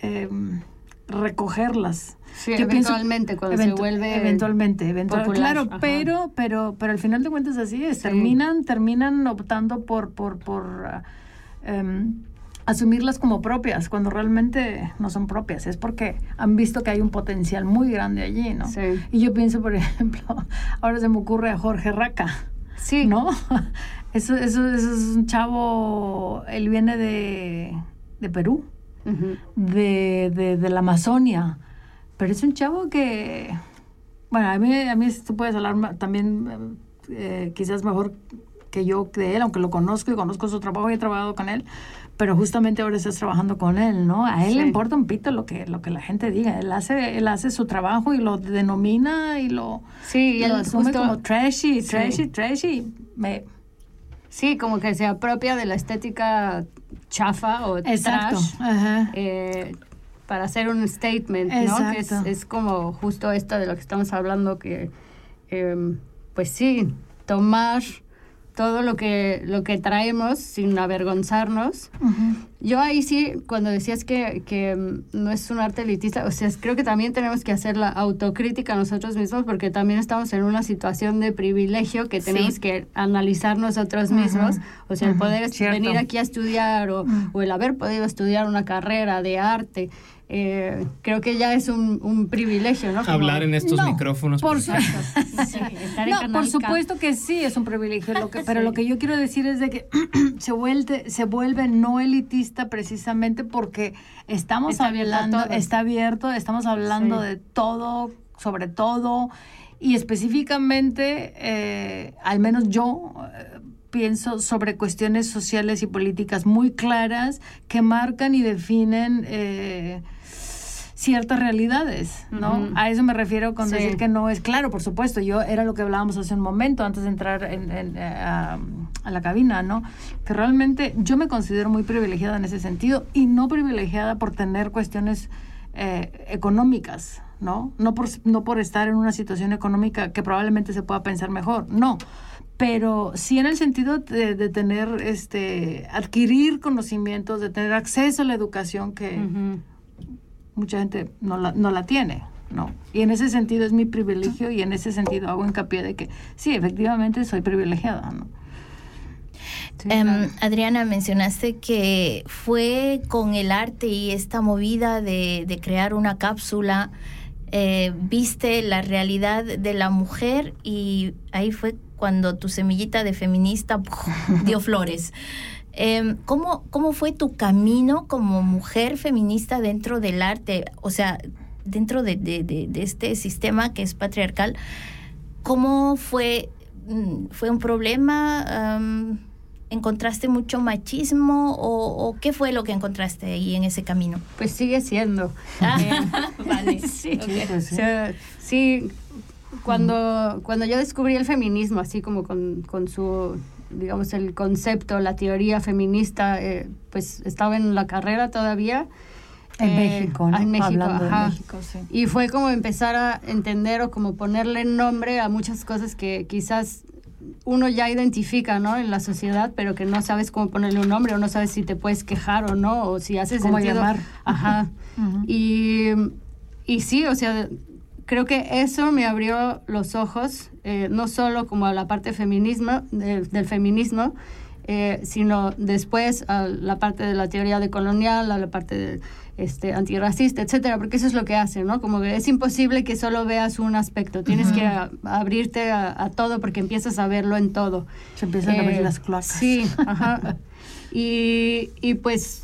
em, recogerlas. Sí, Yo pienso- eventualmente, cuando Eventu- se vuelve eventualmente, eventual- popular, claro, ajá. pero, pero, pero al final de cuentas así es. Sí. Terminan, terminan optando por, por, por ah, em, asumirlas como propias, cuando realmente no son propias. Es porque han visto que hay un potencial muy grande allí, ¿no? Sí. Y yo pienso, por ejemplo, ahora se me ocurre a Jorge Raca. Sí. ¿No? Eso, eso, eso es un chavo, él viene de, de Perú de, de, de la Amazonia. Pero es un chavo que, bueno, a mí, a mí tú puedes hablar también eh, quizás mejor que yo de él, aunque lo conozco y conozco su trabajo y he trabajado con él, pero justamente ahora estás trabajando con él, ¿no? A él le importa un pito lo que, lo que la gente diga. Él hace, él hace su trabajo y lo denomina y lo, Sí, y lo asume justo- como trashy, Sí. trashy, trashy. Me, Sí, como que se apropia de la estética chafa o exacto. trash Ajá. eh, para hacer un statement, ¿no? Que es como justo esto de lo que estamos hablando, que em, pues sí, tomar todo lo que, lo que traemos sin avergonzarnos. Yo ahí sí, cuando decías que, que mm, no es un arte elitista, o sea, creo que también tenemos que hacer la autocrítica nosotros mismos porque también estamos en una situación de privilegio que tenemos Sí. que analizar nosotros mismos. O sea, el poder cierto. venir aquí a estudiar o, o el haber podido estudiar una carrera de arte, eh, creo que ya es un, un privilegio, ¿no? Como- Hablar en estos No, micrófonos. por supuesto. Sí, estar en No, Canal por supuesto que sí, es un privilegio, lo que, pero lo que yo quiero decir es de que se vuelve, se vuelve no elitista precisamente porque estamos Está hablando, está abierto, estamos hablando Sí. de todo, sobre todo, y específicamente, eh, al menos yo eh, pienso sobre cuestiones sociales y políticas muy claras que marcan y definen... ciertas realidades, ¿no? Ujú. A eso me refiero con Sí. decir que no es claro, por supuesto. Yo era lo que hablábamos hace un momento antes de entrar en- en, eh, a, a la cabina, ¿no? Que realmente yo me considero muy privilegiada en ese sentido y no privilegiada por tener cuestiones eh, económicas, ¿no? No por, no por estar en una situación económica que probablemente se pueda pensar mejor, no. Pero sí en el sentido de, de tener, este, adquirir conocimientos, de tener acceso a la educación que, Ujú. Mucha gente no la, no la tiene, ¿no? Y en ese sentido es mi privilegio y en ese sentido hago hincapié de que sí, efectivamente soy privilegiada, ¿no? Em. Adriana, mencionaste que fue con el arte y esta movida de, de crear una cápsula, eh, viste la realidad de la mujer y ahí fue cuando tu semillita de feminista dio flores. Em, ¿cómo, ¿Cómo fue tu camino como mujer feminista dentro del arte? O sea, dentro de, de, de, este sistema que es patriarcal, ¿cómo fue? Mm, ¿Fue un problema? ¿Encontraste mucho machismo o, qué fue lo que encontraste ahí en ese camino? Pues sigue siendo. Ah, vale. sí, sí, cuando, cuando yo descubrí el feminismo, así como con, con su digamos, el concepto, la teoría feminista, eh, pues estaba en la carrera todavía. En eh, México, ¿no? En México, México, sí. Y fue como empezar a entender o como ponerle nombre a muchas cosas que quizás uno ya identifica, ¿no? En la sociedad, pero que no sabes cómo ponerle un nombre o no sabes si te puedes quejar o no, o si haces ¿Cómo sentido. llamar? Ajá. y, y sí, o sea, creo que eso me abrió los ojos, eh, no solo como a la parte feminismo, del feminismo, eh, sino después a la parte de la teoría de colonial, a la parte de, este, antirracista, etcétera, porque eso es lo que hace, ¿no? Como que es imposible que solo veas un aspecto, tienes que abrirte a, todo porque empiezas a verlo en todo. Se empiezan a ver eh, las cloacas. Sí, ajá. y, y pues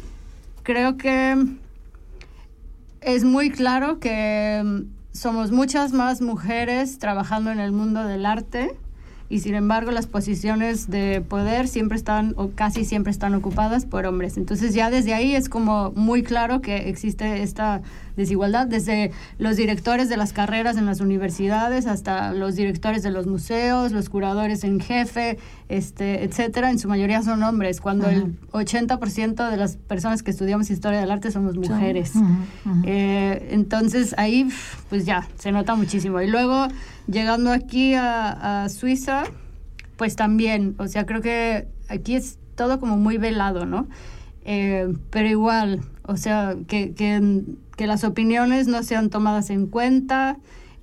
creo que es muy claro que somos muchas más mujeres trabajando en el mundo del arte y sin embargo las posiciones de poder siempre están o casi siempre están ocupadas por hombres. Entonces ya desde ahí es como muy claro que existe esta desigualdad, desde los directores de las carreras en las universidades hasta los directores de los museos, los curadores en jefe, este, etcétera, en su mayoría son hombres, cuando el 80% de las personas que estudiamos historia del arte somos mujeres. Eh, entonces ahí pues ya se nota muchísimo. Y luego llegando aquí a, Suiza, pues también, o sea, creo que aquí es todo como muy velado, ¿no? Eh, pero igual, o sea, que, que, las opiniones no sean tomadas en cuenta,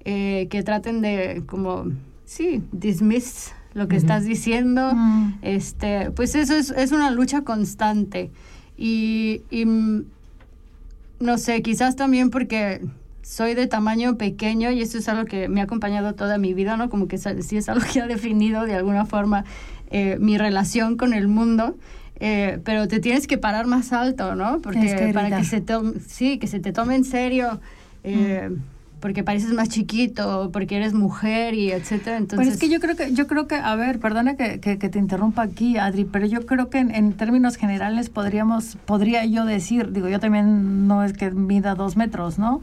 eh, que traten de como, sí, dismiss lo que estás diciendo, este, pues eso es, es, una lucha constante. Y, y no sé, quizás también porque soy de tamaño pequeño y eso es algo que me ha acompañado toda mi vida, ¿no? Como que sí es algo que ha definido de alguna forma eh, mi relación con el mundo. Eh, pero te tienes que parar más alto, ¿no? Porque para que se, sí, que se te tome en serio. Eh, mm. porque pareces más chiquito, porque eres mujer y etcétera. Entonces... es que yo creo que, yo creo que, a ver, perdona que, que, te interrumpa aquí, Adri, pero yo creo que en, en, términos generales podríamos, podría yo decir, digo, yo también no es que mida dos metros, ¿no?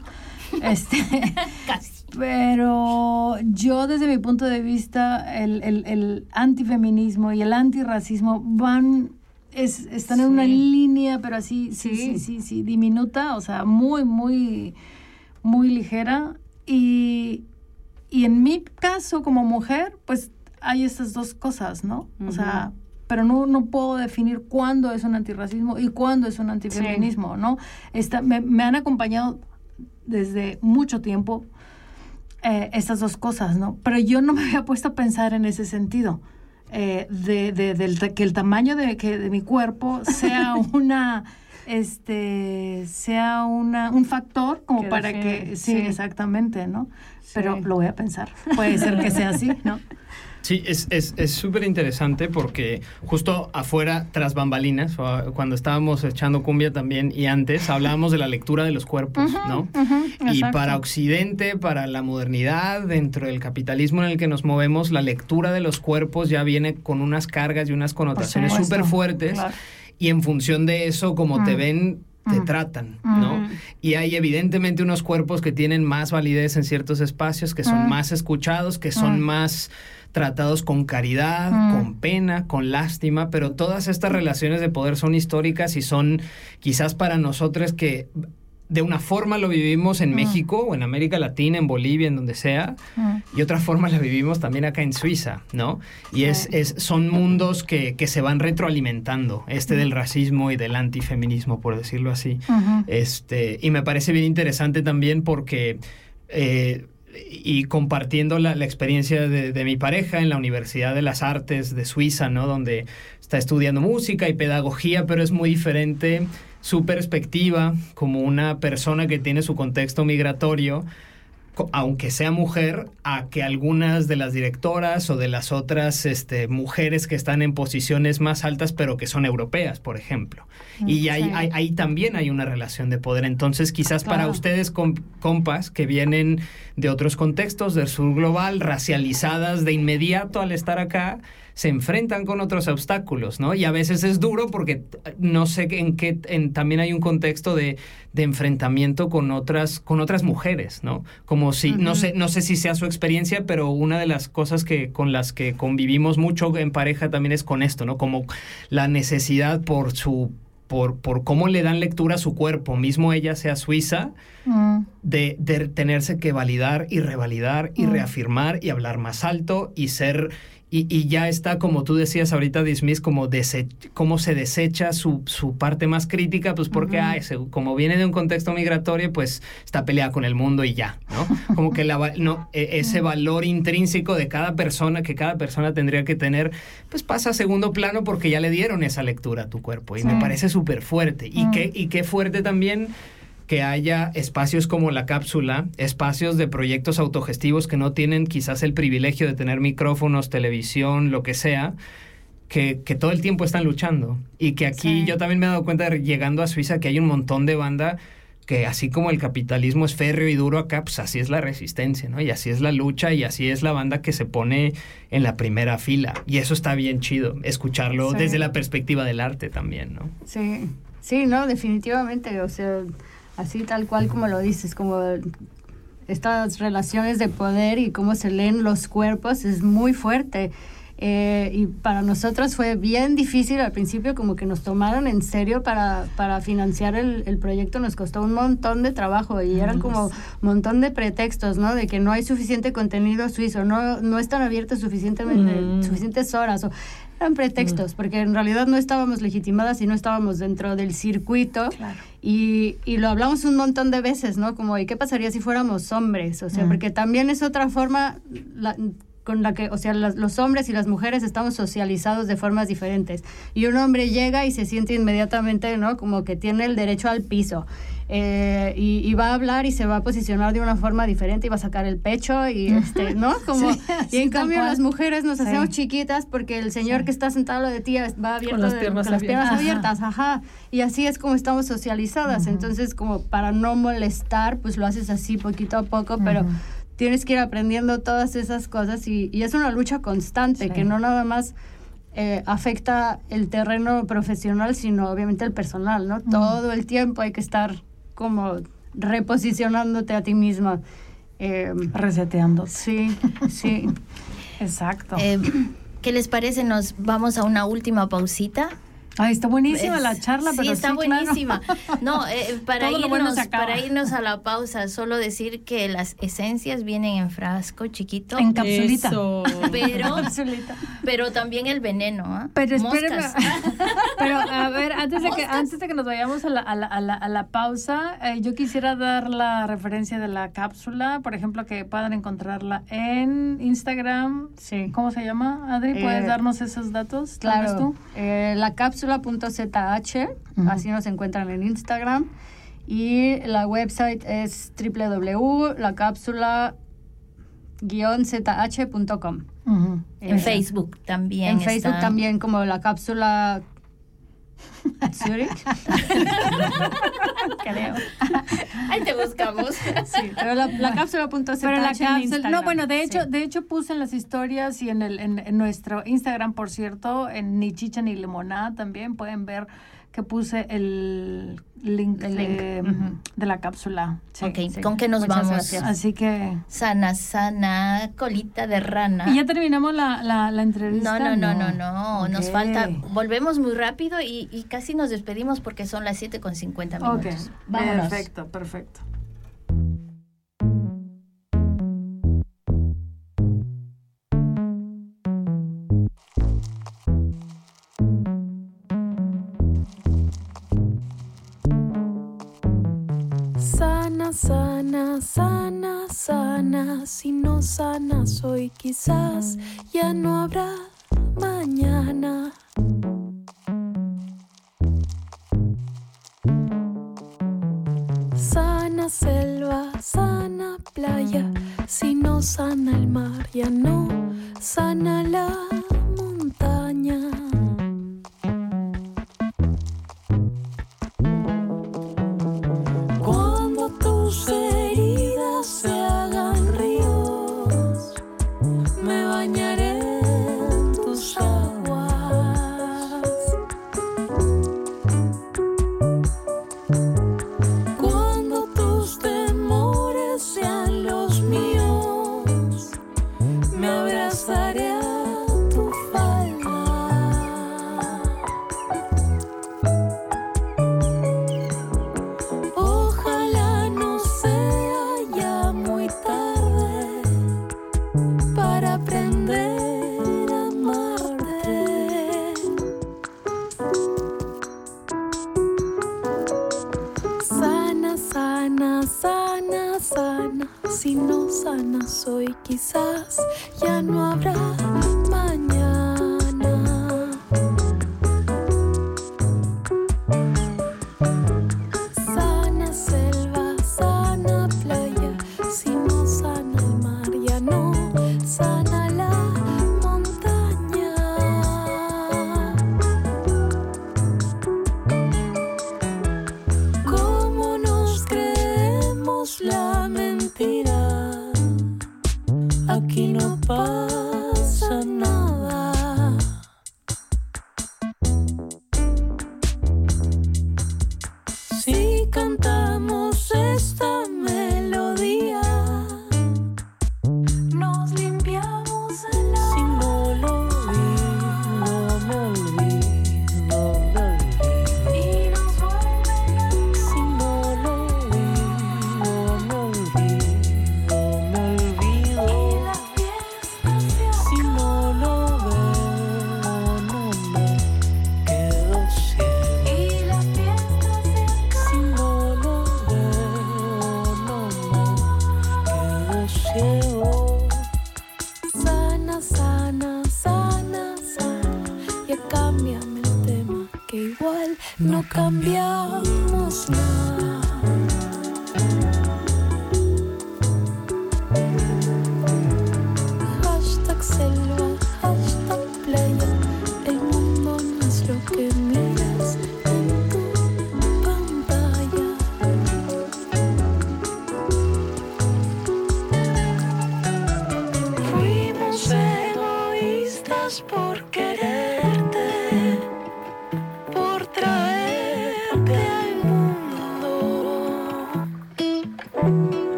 Este, Pero yo desde mi punto de vista, el, el, el antifeminismo y el antirracismo van, es, están en una línea, pero así, sí. sí, sí, sí, diminuta, o sea, muy, muy, muy ligera. Y, y en mi caso como mujer, pues hay estas dos cosas, ¿no? O sea, pero no, no puedo definir cuándo es un antirracismo y cuándo es un antifeminismo, ¿no? Me, me han acompañado desde mucho tiempo eh, estas dos cosas, ¿no? Pero yo no me había puesto a pensar en ese sentido. Eh, de, de, que el tamaño de, que, de mi cuerpo sea una este sea una, un factor como para que sí, exactamente no pero lo voy a pensar. Puede ser que sea así no Sí, es súper es, interesante porque justo afuera, tras bambalinas, cuando estábamos echando cumbia también y antes, hablábamos de la lectura de los cuerpos, ¿no? y para Occidente, para la modernidad, dentro del capitalismo en el que nos movemos, la lectura de los cuerpos ya viene con unas cargas y unas connotaciones súper fuertes. Y en función de eso, como te ven, te tratan, ¿no? Y hay evidentemente unos cuerpos que tienen más validez en ciertos espacios, que son más escuchados, que son más tratados con caridad, con pena, con lástima, pero todas estas relaciones de poder son históricas y son quizás para nosotros que de una forma lo vivimos en México o en América Latina, en Bolivia, en donde sea, y otra forma la vivimos también acá en Suiza, ¿no? Y es, es, son mundos que, que, se van retroalimentando, este del racismo y del antifeminismo, por decirlo así. este, y me parece bien interesante también porque... Eh, y compartiendo la, experiencia de, mi pareja en la Universidad de las Artes de Suiza, ¿no? Donde está estudiando música y pedagogía, pero es muy diferente su perspectiva como una persona que tiene su contexto migratorio aunque sea mujer, a que algunas de las directoras o de las otras este, mujeres que están en posiciones más altas, pero que son europeas, por ejemplo. Y ahí, ahí, también hay una relación de poder. Entonces, quizás para ustedes, compas, que vienen de otros contextos, del sur global, racializadas de inmediato al estar acá, se enfrentan con otros obstáculos, ¿no? Y a veces es duro porque no sé en qué, también hay un contexto de, enfrentamiento con otras, con otras mujeres, ¿no? Como si, no sé, no sé si sea su experiencia, pero una de las cosas que, con las que convivimos mucho en pareja también es con esto, ¿no? Como la necesidad por su por, por, cómo le dan lectura a su cuerpo, mismo ella sea suiza, mm. de, de, tenerse que validar y revalidar y mm. reafirmar y hablar más alto y ser y, ya está, como tú decías ahorita, Dismiss, como cómo se desecha su, su, parte más crítica, pues porque, como viene de un contexto migratorio, pues está peleada con el mundo y ya, ¿no? Como que la, no, e, ese valor intrínseco de cada persona, que cada persona tendría que tener, pues pasa a segundo plano porque ya le dieron esa lectura a tu cuerpo y me parece súper fuerte. Y, qué, y qué fuerte también que haya espacios como la cápsula, espacios de proyectos autogestivos que no tienen quizás el privilegio de tener micrófonos, televisión, lo que sea, que, todo el tiempo están luchando. Y que aquí yo también me he dado cuenta llegando a Suiza que hay un montón de banda que así como el capitalismo es férreo y duro acá, pues así es la resistencia, ¿no? Y así es la lucha y así es la banda que se pone en la primera fila. Y eso está bien chido, escucharlo desde la perspectiva del arte también, ¿no? Sí, sí, no, definitivamente, o sea así tal cual como lo dices, como estas relaciones de poder y cómo se leen los cuerpos es muy fuerte. Eh, y para nosotros fue bien difícil al principio, como que nos tomaron en serio para, para financiar el, el proyecto, nos costó un montón de trabajo y eran como un montón de pretextos, ¿no? De que no hay suficiente contenido suizo, no, no están abiertos suficientemente, mm. suficientes horas. O, eran pretextos, mm. porque en realidad no estábamos legitimadas y no estábamos dentro del circuito. Y, y, lo hablamos un montón de veces, ¿no? Como, ¿y qué pasaría si fuéramos hombres? O sea, mm. porque también es otra forma con la que, o sea, los hombres y las mujeres estamos socializados de formas diferentes. Y un hombre llega y se siente inmediatamente, ¿no? Como que tiene el derecho al piso. Eh, y, va a hablar y se va a posicionar de una forma diferente y va a sacar el pecho y este, ¿no? Como, y en cambio las mujeres nos hacemos chiquitas porque el señor que está sentado lo de ti va abierto con las piernas, abiertas. ajá. Y así es como estamos socializadas. Entonces, como para no molestar, pues lo haces así poquito a poco, pero tienes que ir aprendiendo todas esas cosas y, es una lucha constante que no nada más eh, afecta el terreno profesional, sino obviamente el personal, ¿no? Todo el tiempo hay que estar como reposicionándote a ti misma. Eh, Reseteando. Sí, sí. Exacto. Eh, ¿Qué les parece? Nos vamos a una última pausita. Ay, está buenísima la charla, sí, pero está buenísima. No, eh, para, irnos, para irnos a la pausa, solo decir que las esencias vienen en frasco chiquito. En capsulita. Pero, pero también el veneno, ¿ah? Pero espera, pero a ver, antes de, que, antes de que nos vayamos a la, a la, a la, pausa, eh, yo quisiera dar la referencia de la cápsula, por ejemplo, que puedan encontrarla en Instagram. Sí. ¿Cómo se llama, Adri? ¿Puedes eh, darnos esos datos? Claro. Tú? la cápsula cápsula.zh, así nos encuentran en Instagram. Y la website es www.lacápsula-zh.com. En Facebook también. En Facebook también, como la cápsula Zurich. Creo. Ahí te buscamos. Sí, pero la, la cápsula.zh Pero la cápsula, no, bueno, de hecho, de hecho puse en las historias y en el en, nuestro Instagram, por cierto, en Ni Chicha ni Limonada también pueden ver que puse el link, de, la cápsula. ok, ¿con qué nos vamos? Así que... Sana, sana, colita de rana. ¿Y ya terminamos la, la, entrevista? No, no, no, no, no. Nos falta... Volvemos muy rápido y, y, casi nos despedimos porque son las 7 con 50 minutos. Ok, perfecto, perfecto. Sana, sana, sana. Si no sana soy, quizás ya no habrá mañana. Sana selva, sana playa, si no sana el mar, ya no sana la montaña.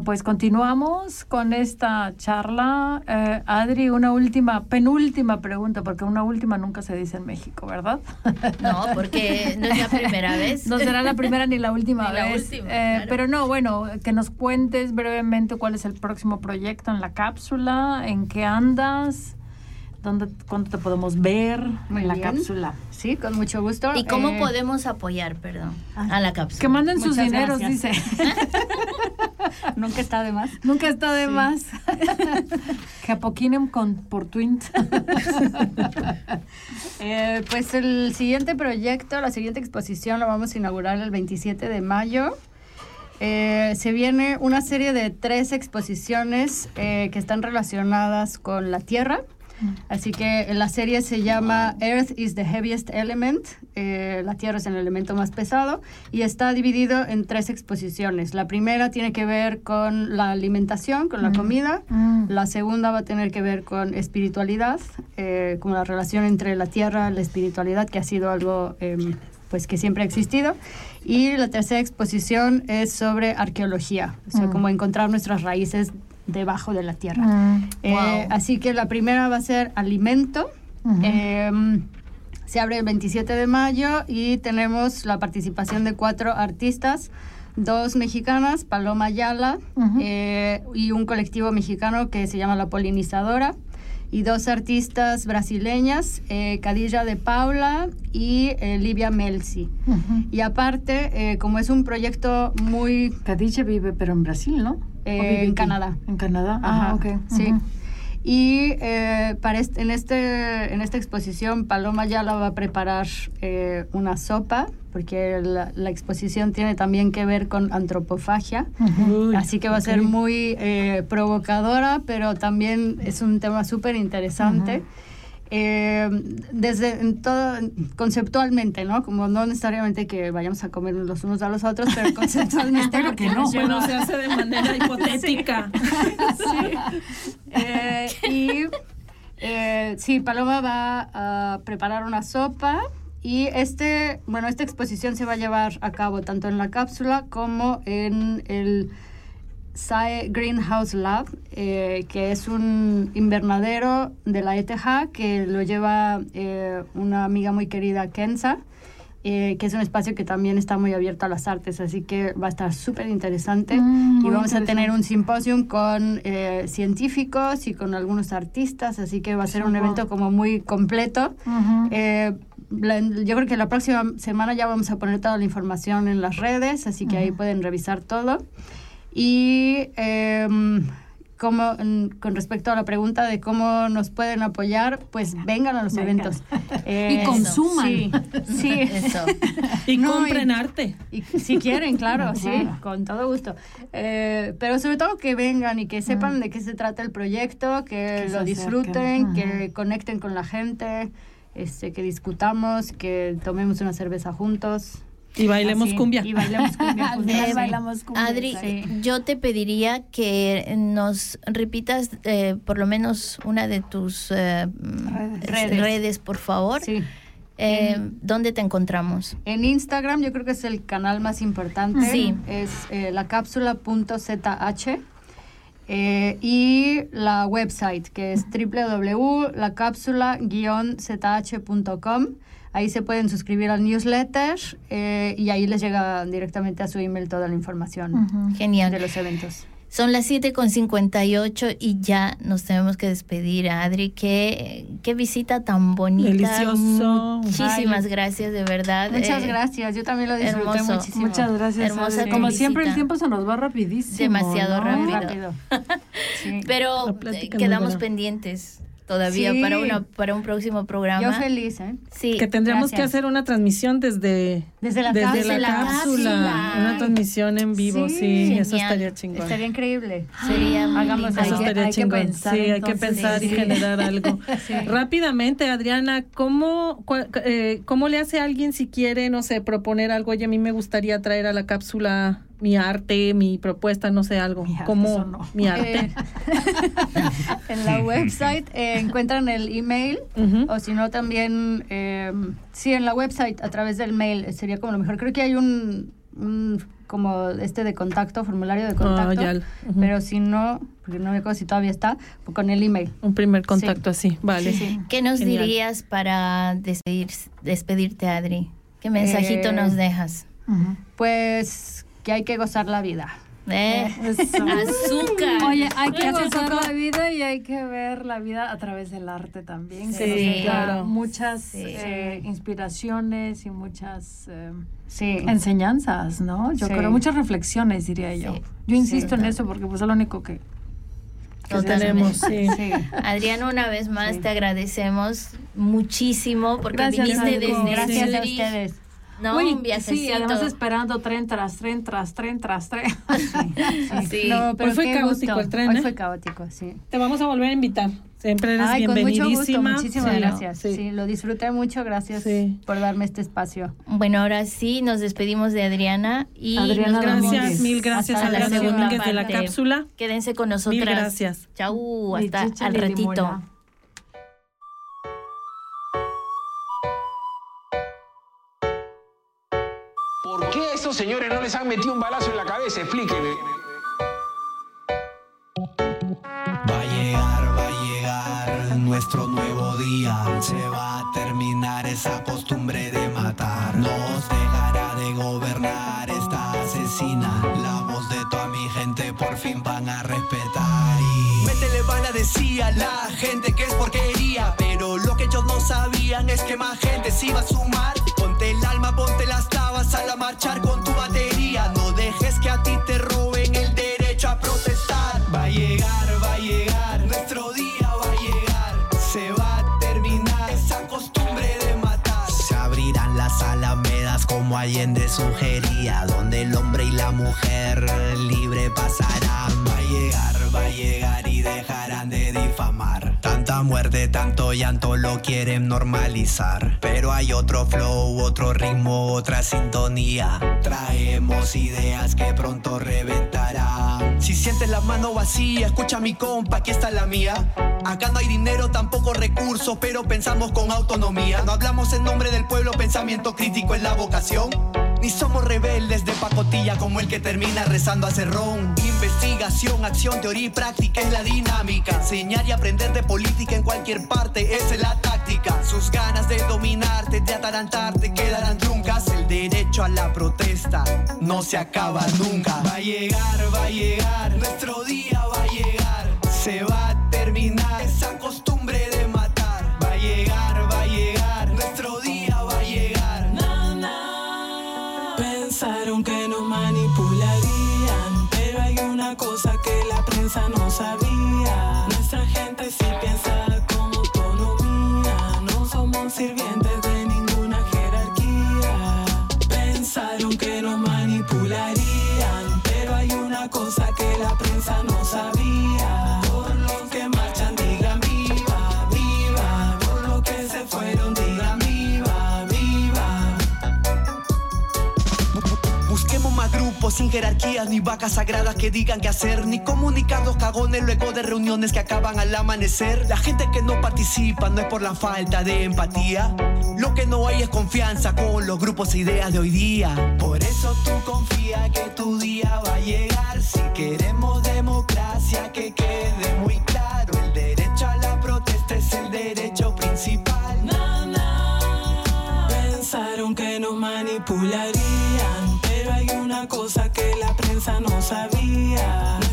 Bueno, pues continuamos con esta charla. Eh, Adri, una última, penúltima pregunta, porque una última nunca se dice en México, ¿verdad? No, porque no es la primera vez. No será la primera ni la última Ni la vez. última, Eh, claro. Pero no, bueno, que nos cuentes brevemente cuál es el próximo proyecto en la cápsula, en qué andas, dónde, cuándo te podemos ver Muy en la bien. cápsula. Sí, con mucho gusto. ¿Y cómo Eh, podemos apoyar, perdón, a la cápsula? Que manden sus dineros, gracias. dice. Nunca está de más. Nunca está de Sí. más. que apoquinen con, por Twint. Eh, pues el siguiente proyecto, la siguiente exposición la vamos a inaugurar el 27 de mayo. Eh, se viene una serie de tres exposiciones eh, que están relacionadas con la Tierra. Así que la serie se llama Earth is the Heaviest Element, eh, la Tierra es el elemento más pesado, y está dividido en tres exposiciones. La primera tiene que ver con la alimentación, con la comida. La segunda va a tener que ver con espiritualidad, eh, con la relación entre la Tierra y la espiritualidad, que ha sido algo em, pues que siempre ha existido. Y la tercera exposición es sobre arqueología, o sea, como encontrar nuestras raíces debajo de la tierra. Eh, así que la primera va a ser alimento. Em, se abre el 27 de mayo y tenemos la participación de cuatro artistas, dos mexicanas, Paloma Ayala, eh, y un colectivo mexicano que se llama La Polinizadora, y dos artistas brasileñas, eh, Cadilla de Paula y eh, Livia Melzi. Y aparte, como es un proyecto muy... Cadilla vive pero en Brasil, ¿no? En Canadá. En Canadá, ah, ok. Sí. Y eh, para en, este, en esta exposición Paloma ya la va a preparar eh, una sopa, porque la, exposición tiene también que ver con antropofagia, así que va a ser muy eh, provocadora, pero también es un tema súper interesante. Eh, desde en todo, conceptualmente, ¿no? Como no necesariamente que vayamos a comer los unos a los otros, pero conceptualmente. pero que no, bueno, se hace de manera hipotética. sí. Eh, y eh, sí, Paloma va a preparar una sopa. Y este, bueno, esta exposición se va a llevar a cabo tanto en la cápsula como en el SAE Greenhouse Lab, eh, que es un invernadero de la ETH que lo lleva eh, una amiga muy querida, Kenza, eh, que es un espacio que también está muy abierto a las artes, así que va a estar súper interesante. Mm, y vamos a tener un simposio con científicos y con algunos artistas, así que va a ser un evento como muy completo. yo creo que la próxima semana ya vamos a poner toda la información en las redes, así que ahí pueden revisar todo. Y em, como, con respecto a la pregunta de cómo nos pueden apoyar, pues vengan a los eventos. y consuman. Sí, sí. Eso. Y compren arte. Y, si quieren, claro, sí, con todo gusto. Eh, pero sobre todo que vengan y que sepan de qué se trata el proyecto, que, lo disfruten, que conecten con la gente, este, que discutamos, que tomemos una cerveza juntos. Y bailemos cumbia. Y bailemos cumbia. bailamos cumbia. Adri, yo te pediría que nos repitas eh, por lo menos una de tus eh, redes. por favor. Sí. Eh, ¿Dónde te encontramos? En Instagram, yo creo que es el canal más importante. Sí. Es eh, la cápsula.zh. y la website que es www.lacápsula-zh.com. Ahí se pueden suscribir al newsletter eh, y ahí les llega directamente a su email toda la información Genial. de los eventos. Son las 7.58 y ya nos tenemos que despedir, Adri. Qué, qué visita tan bonita. Delicioso. Muchísimas gracias, de verdad. Muchas eh, gracias, yo también lo disfruté muchísimo. Muchas gracias. Hermosa Como siempre, el tiempo se nos va rapidísimo. Demasiado rápido. Pero eh, quedamos pendientes todavía para una para un próximo programa. Yo feliz, ¿eh? Sí. Que tendríamos que hacer una transmisión desde desde la, cápsula, una transmisión en vivo, sí, eso estaría chingón. Estaría increíble. Sería hagamos eso estaría chingón. sí, hay que pensar y generar algo. Rápidamente, Adriana, ¿cómo eh, cómo le hace a alguien si quiere, no sé, proponer algo? Oye, a mí me gustaría traer a la cápsula mi arte, mi propuesta, no sé, algo. como mi arte. Eh, en la website eh, encuentran el email o si no también, eh, sí, en la website a través del mail sería como lo mejor. Creo que hay un, como este de contacto, formulario de contacto, pero si no, porque no me acuerdo si todavía está, pues con el email. Un primer contacto así, vale. ¿Qué nos dirías para despedir, despedirte, Adri? ¿Qué mensajito nos dejas? Pues que hay que gozar la vida. Eh, azúcar. Oye, hay que gozar la vida y hay que ver la vida a través del arte también. Sí, claro. Muchas eh, inspiraciones y muchas eh, enseñanzas, ¿no? Yo creo muchas reflexiones, diría yo. Yo insisto en eso porque pues es lo único que lo tenemos, sí. Adriano, una vez más te agradecemos muchísimo porque viniste desde Gracias a ustedes. No, Uy, un viajecito. Sí, además esperando tren tras tren tras tren tras tren. Sí, No, pero Hoy fue caótico el tren. Hoy ¿eh? fue caótico, sí. Te vamos a volver a invitar. Siempre eres Ay, bienvenidísima. Con muchísimas gracias. Sí. lo disfruté mucho. Gracias por darme este espacio. Bueno, ahora sí, nos despedimos de Adriana. y Adriana, gracias, mil gracias a la segunda parte de la cápsula. Quédense con nosotras. Mil gracias. Chau, hasta al ratito. Esos señores no les han metido un balazo en la cabeza? Explíquenme. Va a llegar, va a llegar nuestro nuevo día. Se va a terminar esa costumbre de matar. Nos dejará de gobernar esta asesina. La voz de toda mi gente por fin van a respetar. Y métele bala decía la gente que es porquería. Pero lo que ellos no sabían es que más gente se iba a sumar. Ponte el alma, ponte las tabas a marchar con tu batería. No dejes que a ti te roben el derecho a protestar. Va a llegar, va a llegar, nuestro día va a llegar. Se va a terminar esa costumbre de matar. Se abrirán las alamedas como Allende sugería, donde el hombre y la mujer libre pasarán. Va a llegar, va a llegar y dejarán de Tanta muerte, tanto llanto lo quieren normalizar. Pero hay otro flow, otro ritmo, otra sintonía. Traemos ideas que pronto reventarán. Si sientes la mano vacía, escucha mi compa, aquí está la mía. Acá no hay dinero, tampoco recursos, pero pensamos con autonomía. No hablamos en nombre del pueblo, pensamiento crítico es la vocación. Ni somos rebeldes de pacotilla como el que termina rezando a cerrón. Investigación, acción, teoría y práctica es la dinámica. Enseñar y aprender de política en cualquier parte, esa es la táctica. Sus ganas de dominarte, de atarantarte, quedarán truncas. El derecho a la protesta no se acaba nunca. Va a llegar, va a llegar, nuestro día va a llegar. Sin jerarquías ni vacas sagradas que digan qué hacer, ni comunicados cagones luego de reuniones que acaban al amanecer. La gente que no participa no es por la falta de empatía. Lo que no hay es confianza con los grupos e ideas de hoy día. Por eso tú confía que tu día va a llegar. Si queremos democracia, que quede muy claro. El derecho a la protesta es el derecho principal. Pensaron que nos manipularían, cosa que la prensa no sabía.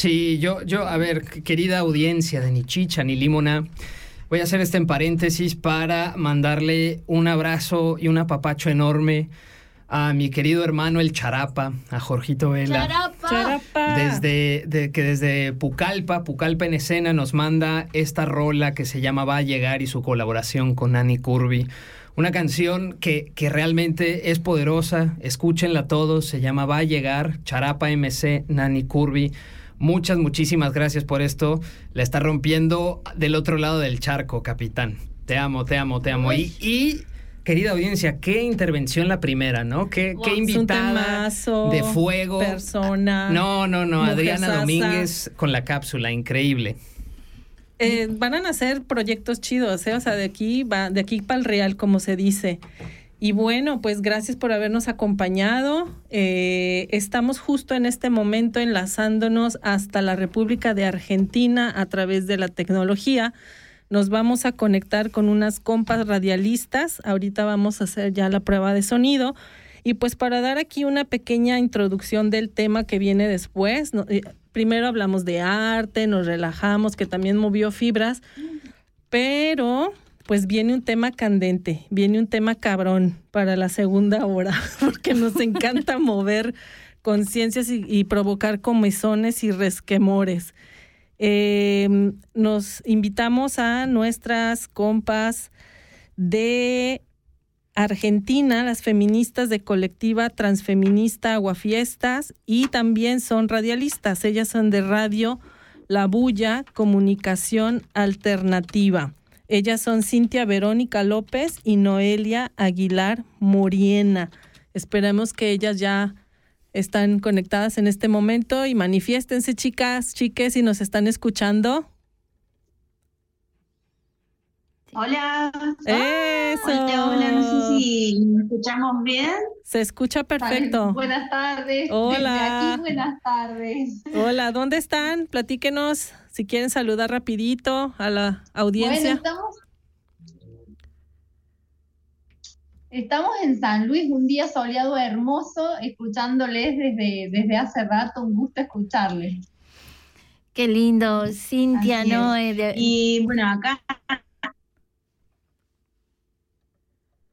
Sí, yo, yo, a ver, querida audiencia de ni chicha ni limona, voy a hacer este en paréntesis para mandarle un abrazo y un apapacho enorme a mi querido hermano el Charapa, a Jorgito Vela. charapa. Charapa. Desde de, que desde Pucallpa, Pucallpa en escena nos manda esta rola que se llama Va a llegar y su colaboración con Annie Curvy. Una canción que, que realmente es poderosa, escúchenla todos, se llama Va a llegar, Charapa MC, Nani Curvy. Muchas, muchísimas gracias por esto. La está rompiendo del otro lado del charco, capitán. Te amo, te amo, te amo. Y, y, querida audiencia, qué intervención la primera, ¿no? Qué, Wow, qué invitada temazo, de fuego. persona, No, no, no. Adriana. Domínguez con la cápsula, increíble. Eh, van a nacer proyectos chidos, ¿eh? O sea, de aquí va, de aquí para el real, como se dice. Y bueno, pues gracias por habernos acompañado. Eh, estamos justo en este momento enlazándonos hasta la República de Argentina a través de la tecnología. nos vamos a conectar con unas compas radialistas. Ahorita vamos a hacer ya la prueba de sonido. Y pues para dar aquí una pequeña introducción del tema que viene después, eh, primero hablamos de arte, nos relajamos, que también movió fibras, pero pues viene un tema candente, viene un tema cabrón para la segunda hora, porque nos encanta mover conciencias y, provocar comezones y resquemores. Em, nos invitamos a nuestras compas de Argentina, las feministas de colectiva transfeminista Aguafiestas y también son radialistas. Ellas son de radio La Bulla, Comunicación Alternativa. Ellas son Cintia Verónica López y Noelia Aguilar Moriena. Esperemos que ellas ya están conectadas en este momento y manifiéstense, chicas, chiques, si nos están escuchando. Hola. Eso. Hola, hola, no sé si me escuchamos bien. Se escucha perfecto. Buenas tardes. Hola. aquí, buenas tardes. Hola, ¿dónde están? Platíquenos si quieren saludar rapidito a la audiencia. Bueno, estamos, estamos en San Luis, un día soleado hermoso, escuchándoles desde, desde hace rato, un gusto escucharles. Qué lindo, Cintia, ¿no? Eh, y bueno, acá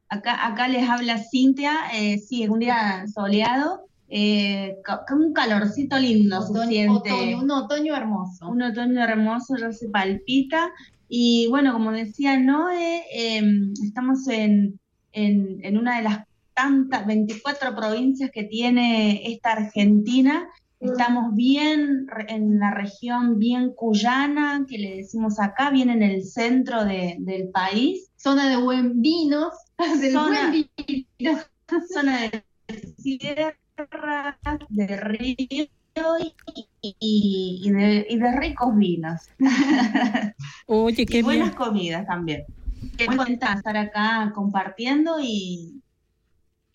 Acá, acá les habla Cintia, eh, sí, es un día soleado, eh, un calorcito lindo se siente. un otoño hermoso. Un otoño hermoso, ya se palpita. Y bueno, como decía Noé, em, estamos en, en, una de las tantas, 24 provincias que tiene esta Argentina. Estamos bien en la región bien cuyana, que le decimos acá, bien en el centro del país. Zona de buen vinos, zona, zona de sierra, de río y, de, ricos vinos. Oye, qué y buenas comidas también. Qué cuenta estar acá compartiendo y,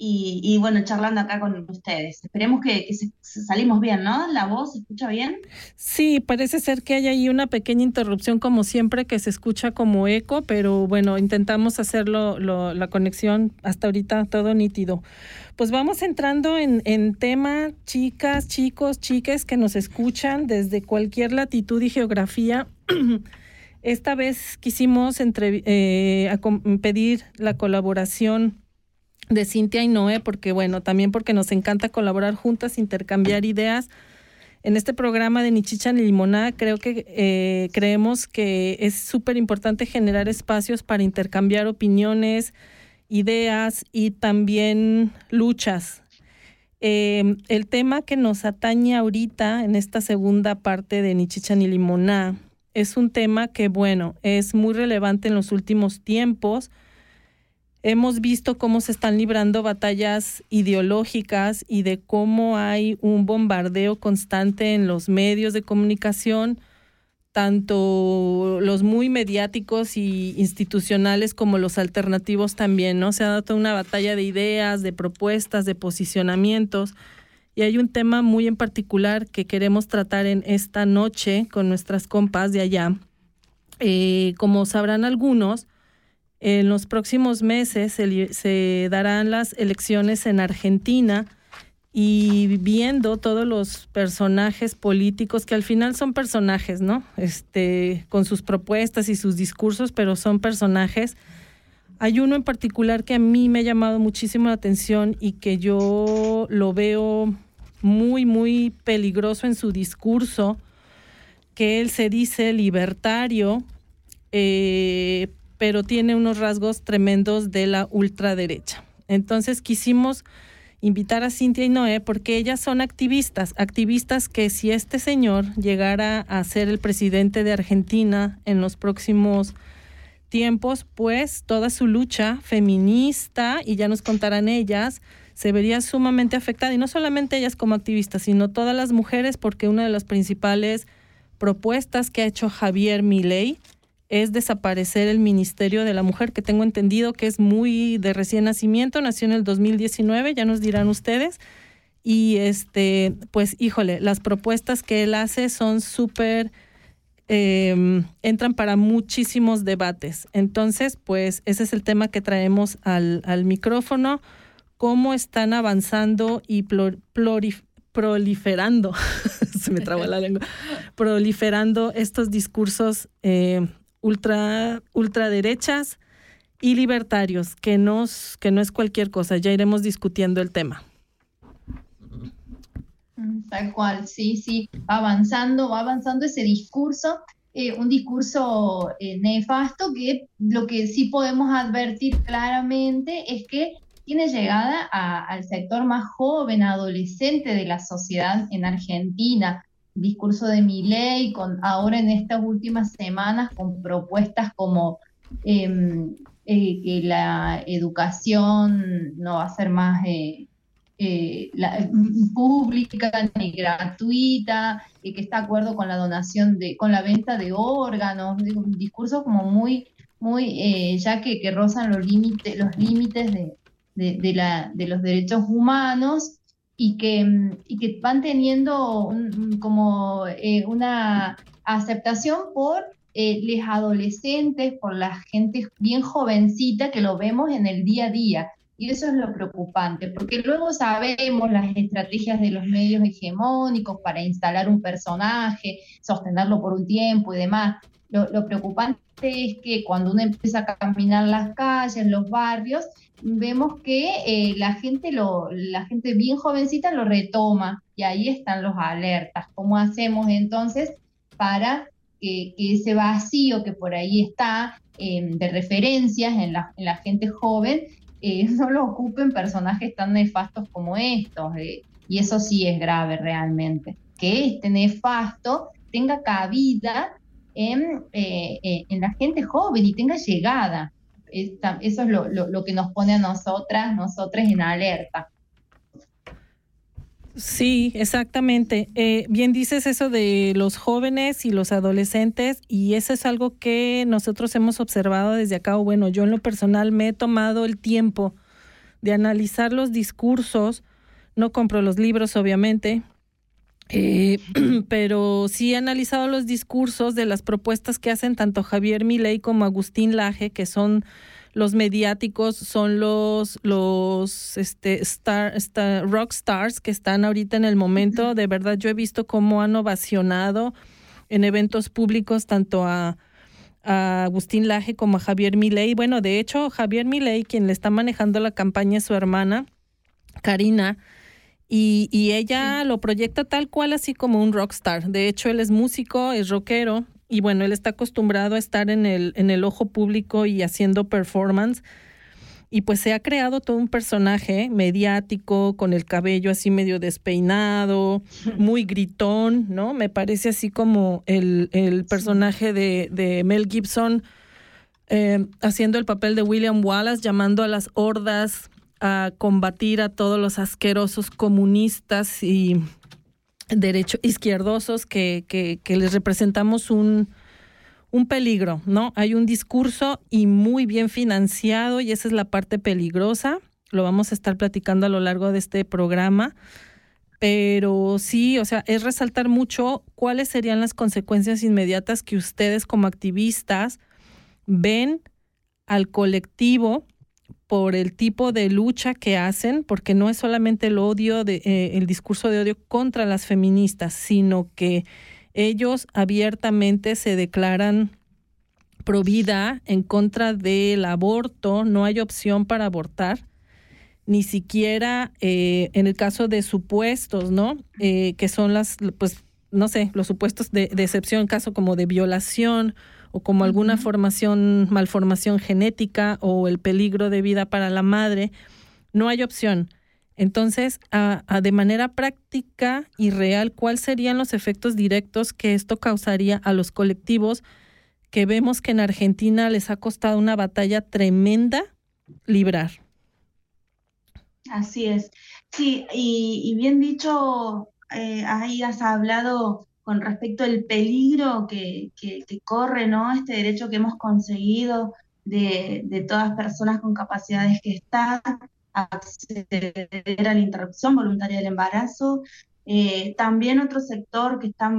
y, bueno, charlando acá con ustedes. Esperemos que, salimos bien, ¿no? ¿La voz se escucha bien? Sí, parece ser que hay ahí una pequeña interrupción como siempre que se escucha como eco, pero bueno, intentamos hacerlo la conexión hasta ahorita todo nítido. Pues vamos entrando en, en tema, chicas, chicos, chiques que nos escuchan desde cualquier latitud y geografía. Esta vez quisimos entre, eh, pedir la colaboración de Cintia y Noé, porque bueno, también porque nos encanta colaborar juntas, intercambiar ideas. En este programa de Ni Chicha ni Limonada creo que eh, creemos que es súper importante generar espacios para intercambiar opiniones, ideas y también luchas. Eh, el tema que nos atañe ahorita en esta segunda parte de Ni Chicha ni Limonada es un tema que, bueno, es muy relevante en los últimos tiempos Hemos visto cómo se están librando batallas ideológicas y de cómo hay un bombardeo constante en los medios de comunicación, tanto los muy mediáticos y institucionales como los alternativos también, ¿no? Se ha dado una batalla de ideas, de propuestas, de posicionamientos. Y hay un tema muy en particular que queremos tratar en esta noche con nuestras compas de allá. Eh, como sabrán algunos, en los próximos meses se, darán las elecciones en Argentina y viendo todos los personajes políticos que al final son personajes, ¿no? Este, con sus propuestas y sus discursos, pero son personajes. Hay uno en particular que a mí me ha llamado muchísimo la atención y que yo lo veo muy, muy peligroso en su discurso, que él se dice libertario, eh, pero tiene unos rasgos tremendos de la ultraderecha. Entonces quisimos invitar a Cintia y Noé porque ellas son activistas, activistas que si este señor llegara a ser el presidente de Argentina en los próximos tiempos, pues toda su lucha feminista, y ya nos contarán ellas, se vería sumamente afectada, y no solamente ellas como activistas, sino todas las mujeres, porque una de las principales propuestas que ha hecho Javier Milei es desaparecer el Ministerio de la Mujer, que tengo entendido que es muy de recién nacimiento, nació en el 2019, ya nos dirán ustedes. Y este, pues híjole, las propuestas que él hace son súper em, entran para muchísimos debates. Entonces, pues ese es el tema que traemos al, al micrófono, cómo están avanzando y proliferando, se me traba la lengua, proliferando estos discursos eh, ultra, ultraderechas y libertarios, que, nos, que no es cualquier cosa, ya iremos discutiendo el tema. Mm, tal cual, sí, sí, va avanzando, va avanzando ese discurso, eh, un discurso eh, nefasto que lo que sí podemos advertir claramente es que tiene llegada al sector más joven, adolescente de la sociedad en Argentina. Discurso de mi ley, con, ahora en estas últimas semanas, con propuestas como em, eh, que la educación no va a ser más eh, eh, pública ni gratuita, que está de acuerdo con la donación de, con la venta de órganos, un discurso como muy, muy, ya que, que rozan los límites, los límites de, de, la, de los derechos humanos y que, y que van teniendo como eh, una aceptación por eh, los adolescentes, por la gente bien jovencita que lo vemos en el día a día. Y eso es lo preocupante, porque luego sabemos las estrategias de los medios hegemónicos para instalar un personaje, sostenerlo por un tiempo y demás. Lo, lo preocupante es que cuando uno empieza a caminar las calles, los barrios, vemos que eh, la gente lo, la gente bien jovencita lo retoma y ahí están los alertas. ¿Cómo hacemos entonces para que, ese vacío que por ahí está em, de referencias en la, en la gente joven eh, no lo ocupen personajes tan nefastos como estos? Eh, y eso sí es grave realmente. Que este nefasto tenga cabida en, en la gente joven y tenga llegada eso es lo, que nos pone a nosotras, nosotras en alerta. Sí, exactamente. Eh, bien dices eso de los jóvenes y los adolescentes y eso es algo que nosotros hemos observado desde acá. Bueno, yo en lo personal me he tomado el tiempo de analizar los discursos. No compro los libros, obviamente, eh, pero sí he analizado los discursos de las propuestas que hacen tanto Javier Milei como Agustín Laje, que son los mediáticos, son los, los este, star, rock stars que están ahorita en el momento. De verdad, yo he visto cómo han ovacionado en eventos públicos tanto a, a Agustín Laje como a Javier Milei. Bueno, de hecho, Javier Milei, quien le está manejando la campaña es su hermana, Karina y, y ella lo proyecta tal cual, así como un rockstar. De hecho, él es músico, es rockero, y bueno, él está acostumbrado a estar en el, en el ojo público y haciendo performance. Y pues se ha creado todo un personaje mediático, con el cabello así medio despeinado, muy gritón, ¿no? Me parece así como el, el personaje de, de Mel Gibson eh, haciendo el papel de William Wallace, llamando a las hordas a combatir a todos los asquerosos comunistas y derecho izquierdosos que, que, que les representamos un, un peligro, ¿no? Hay un discurso y muy bien financiado y esa es la parte peligrosa. Lo vamos a estar platicando a lo largo de este programa. Pero sí, o sea, es resaltar mucho cuáles serían las consecuencias inmediatas que ustedes como activistas ven al colectivo por el tipo de lucha que hacen, porque no es solamente el odio, de, eh, el discurso de odio contra las feministas, sino que ellos abiertamente se declaran pro vida en contra del aborto, no hay opción para abortar, ni siquiera eh, en el caso de supuestos, ¿no? Eh, que son las, pues, no sé, los supuestos de, de excepción, caso como de violación o como alguna formación, malformación genética o el peligro de vida para la madre, no hay opción. Entonces, a, de manera práctica y real, ¿cuáles serían los efectos directos que esto causaría a los colectivos que vemos que en Argentina les ha costado una batalla tremenda librar? Así es. Sí, y, bien dicho, eh, ahí has hablado con respecto al peligro que, corre, ¿no? Este derecho que hemos conseguido de, de todas personas con capacidades que están acceder a la interrupción voluntaria del embarazo. Eh, también otro sector que está,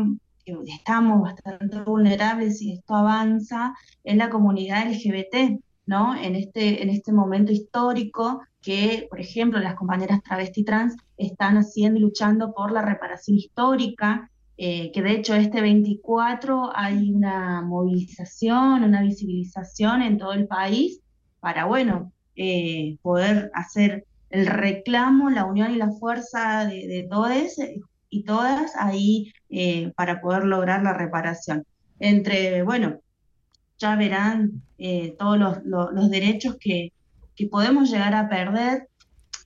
estamos bastante vulnerables y esto avanza, es la comunidad LGBT, ¿no? En este, en este momento histórico que, por ejemplo, las compañeras travesti trans están haciendo y luchando por la reparación histórica, eh, que de hecho este 24 hay una movilización, una visibilización en todo el país para, bueno, eh, poder hacer el reclamo, la unión y la fuerza de, de todos y todas ahí eh, para poder lograr la reparación. Entre, bueno, ya verán eh, todos los, derechos que, podemos llegar a perder.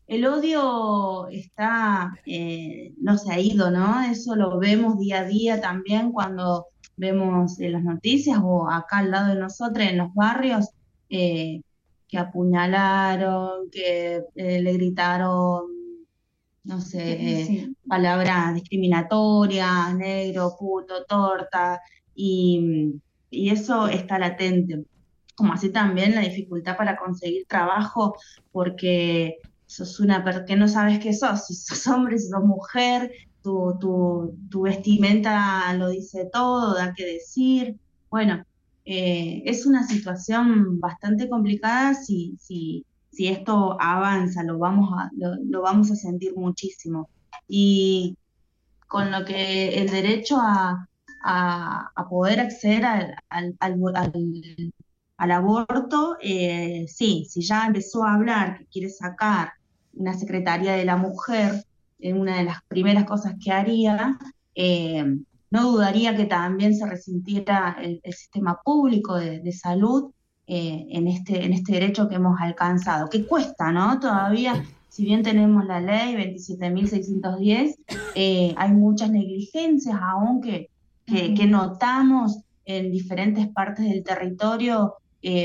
El odio está, eh, no se ha ido, ¿no? Eso lo vemos día a día también cuando vemos en las noticias o acá al lado de nosotros en los barrios que apuñalaron, que le gritaron no sé, palabras discriminatorias, negro, puto, torta, y, eso está latente. Como así también la dificultad para conseguir trabajo, porque sos una que no sabes qué sos, si sos hombre, si sos mujer, tu, tu, vestimenta lo dice todo, da que decir. Bueno, eh, es una situación bastante complicada si, si, si esto avanza, lo vamos a, lo, vamos a sentir muchísimo. Y con lo que el derecho a, poder acceder al, al, aborto, eh, sí, si ya empezó a hablar que quiere sacar una Secretaría de la Mujer, en una de las primeras cosas que haría, eh, no dudaría que también se resintiera el, sistema público de salud eh, en, este, en este derecho que hemos alcanzado, que cuesta, ¿no? Todavía, si bien tenemos la ley 27.610, eh, hay muchas negligencias aún que, que, notamos en diferentes partes del territorio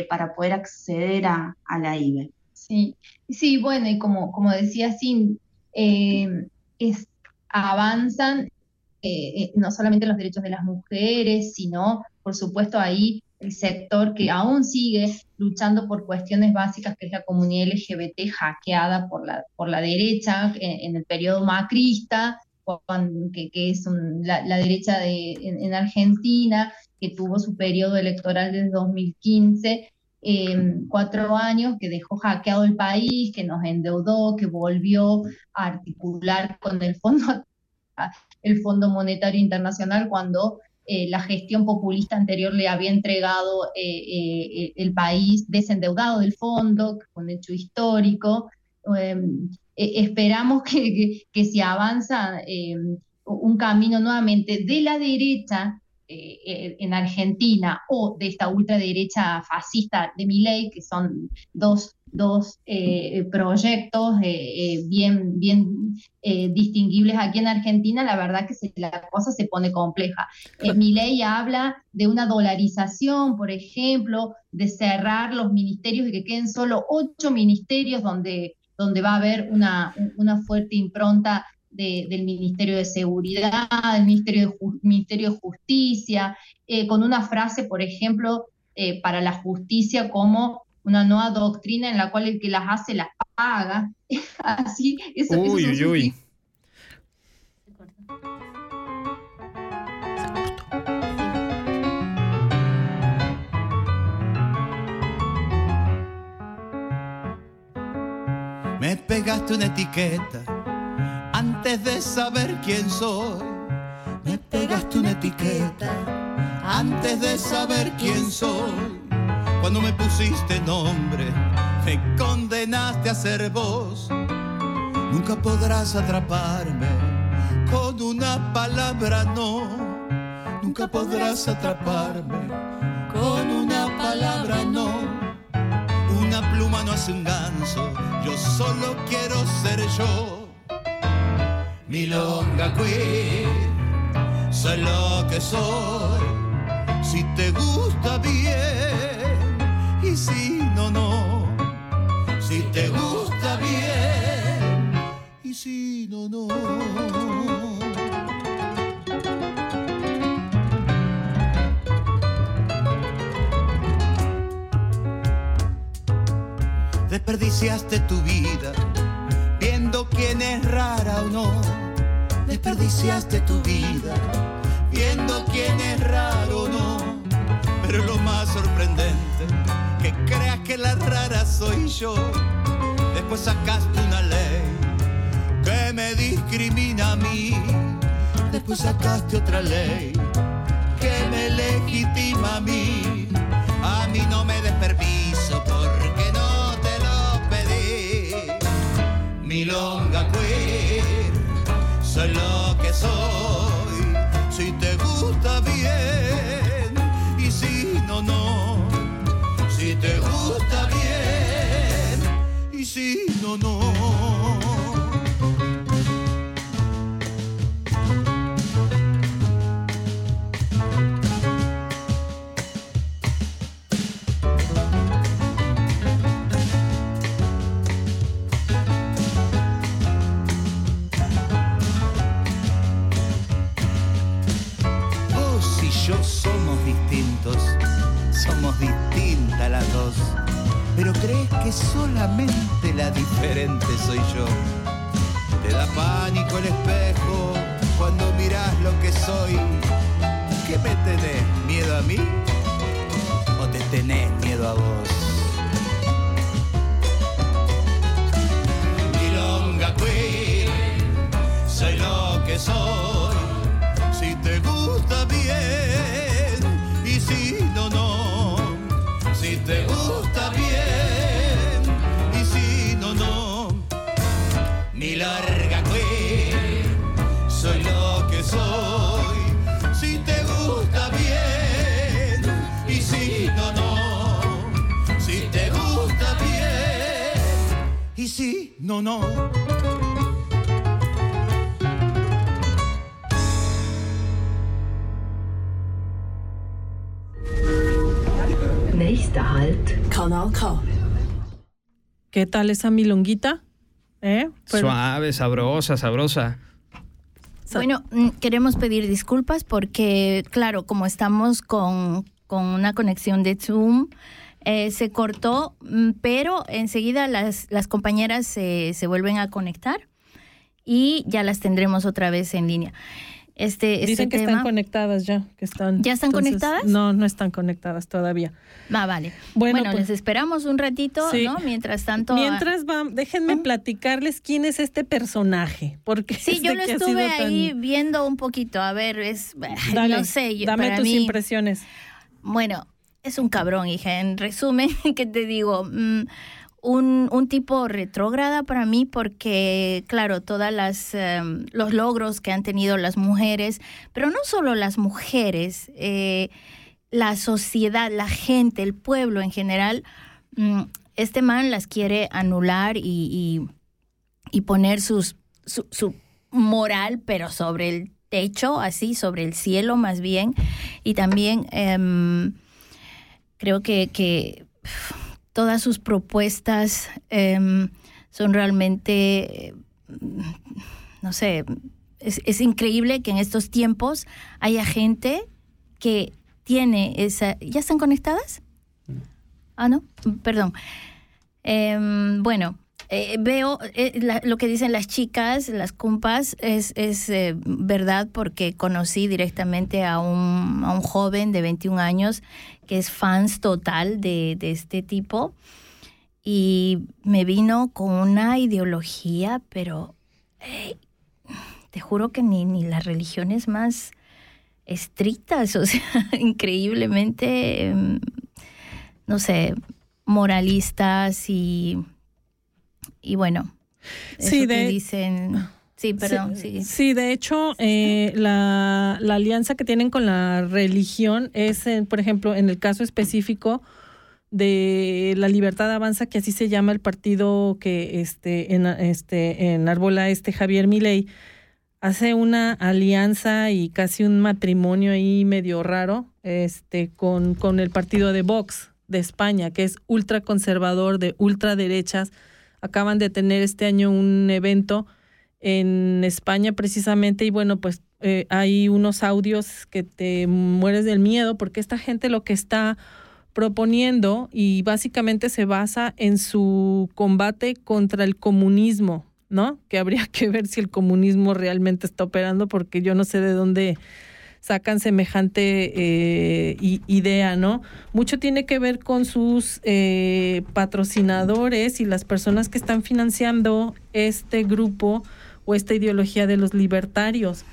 para poder acceder a, a, la IBE. Sí, sí, bueno, y como, como decía Sin, es, avanzan no solamente los derechos de las mujeres, sino, por supuesto, ahí el sector que aún sigue luchando por cuestiones básicas, que es la comunidad LGBT hackeada por la, por la derecha en, el periodo macrista, que, que, es la, derecha de, en, Argentina, que tuvo su periodo electoral desde 2015, cuatro años, que dejó hackeado el país, que nos endeudó, que volvió a articular con el Fondo, el Fondo Monetario Internacional cuando eh, la gestión populista anterior le había entregado eh, eh, el país desendeudado del fondo, un hecho histórico. Em, esperamos que, que, se avanza em, un camino nuevamente de la derecha en Argentina o de esta ultraderecha fascista de Milei, que son dos dos eh, proyectos eh, eh, bien, bien distinguibles aquí en Argentina, la verdad que la cosa se pone compleja. mi ley habla de una dolarización, por ejemplo, de cerrar los ministerios y que queden solo ocho ministerios donde, donde va a haber una, una fuerte impronta del Ministerio de Seguridad, del Ministerio de, Ministerio de Justicia, con una frase, por ejemplo, para la justicia como una nueva doctrina en la cual el que las hace las paga. Así, eso, uy, uy, uy. Me pegaste una etiqueta antes de saber quién soy. Me pegaste una etiqueta antes de saber quién soy cuando me pusiste nombre, me condenaste a ser vos. Nunca podrás atraparme con una palabra no. Nunca podrás atraparme con una palabra no. Una pluma no hace un ganso, yo solo quiero ser yo. Milonga queen, soy lo que soy. Si te gusta bien y si no, no. Si te gusta bien y si no, no. Desperdiciaste tu vida viendo quién es rara o no. Desperdiciaste tu vida viendo quién es raro o no. Pero lo más sorprendente, que creas que la rara soy yo. Después sacaste una ley que me discrimina a mí. Después sacaste otra ley que me legitima a mí. A mí no me des permiso porque no te lo pedí. Milonga queer, lo que soy. Si te gusta bien y si no, no. Si te gusta bien y si no, no. Pero crees que solamente la diferente soy yo. Te da pánico el espejo cuando miras lo que soy. ¿Qué me tenés? ¿Miedo a mí? ¿O te tenés miedo a vos? Milonga Queen, soy lo que soy. Si te gusta bien y si no, no. Si te gusta bien no, no. Nächster Halt. Kanal K. ¿Qué tal esa milonguita? ¿Eh? Pero- Suave, sabrosa, sabrosa. Bueno, mm, queremos pedir disculpas porque, claro, como estamos con, con una conexión de Zoom, eh, se cortó, mm, pero enseguida las, las compañeras se, se vuelven a conectar y ya las tendremos otra vez en línea. Este, este Dicen que tema, están conectadas ya, que están. ¿Ya están conectadas? No, no están conectadas todavía. Ah, vale. Bueno, Bueno, pues- les esperamos un ratito, Sí. ¿no? Mientras tanto... Mientras va, déjenme platicarles quién es este personaje, porque Sí, yo lo que estuve tan- ahí viendo un poquito. A ver, es. Dale, no sé. yo- dame para tus mí- impresiones. Bueno, es un cabrón, hija. En resumen, ¿qué te digo? Mm, un, un tipo retrógrada para mí porque, claro, todas las em, los logros que han tenido las mujeres, pero no solo las mujeres, eh, la sociedad, la gente, el pueblo en general, mm, este man las quiere anular y, y- y poner sus, su, su moral, pero sobre el techo, así, sobre el cielo más bien. Y también em, creo que, que todas sus propuestas em, son realmente, no sé, es, es increíble que en estos tiempos haya gente que tiene esa... ¿Ya están conectadas? Ah, no, perdón. Em, bueno, eh, veo eh, la- lo que dicen las chicas, las compas, es, es eh, verdad porque conocí directamente a un, a un joven de 21 años que es fans total de, de este tipo. Y me vino con una ideología, pero eh, te juro que ni, ni las religiones más estrictas, o sea, increíblemente, em, no sé, moralistas y, y bueno, Sí, eso que dicen... Sí, perdón, sí. Sí, de hecho, eh, la, la alianza que tienen con la religión es, eh, por ejemplo, en el caso específico de la Libertad Avanza, que así se llama el partido que este, en, este, enarbola este Javier Milei, hace una alianza y casi un matrimonio ahí medio raro este, con, con el partido de Vox de España, que es ultraconservador, de ultraderechas. Acaban de tener este año un evento en España precisamente y bueno, pues eh, hay unos audios que te mueres del miedo porque esta gente lo que está proponiendo y básicamente se basa en su combate contra el comunismo, ¿no? Que habría que ver si el comunismo realmente está operando porque yo no sé de dónde sacan semejante eh, idea, ¿no? Mucho tiene que ver con sus eh, patrocinadores y las personas que están financiando este grupo o esta ideología de los libertarios,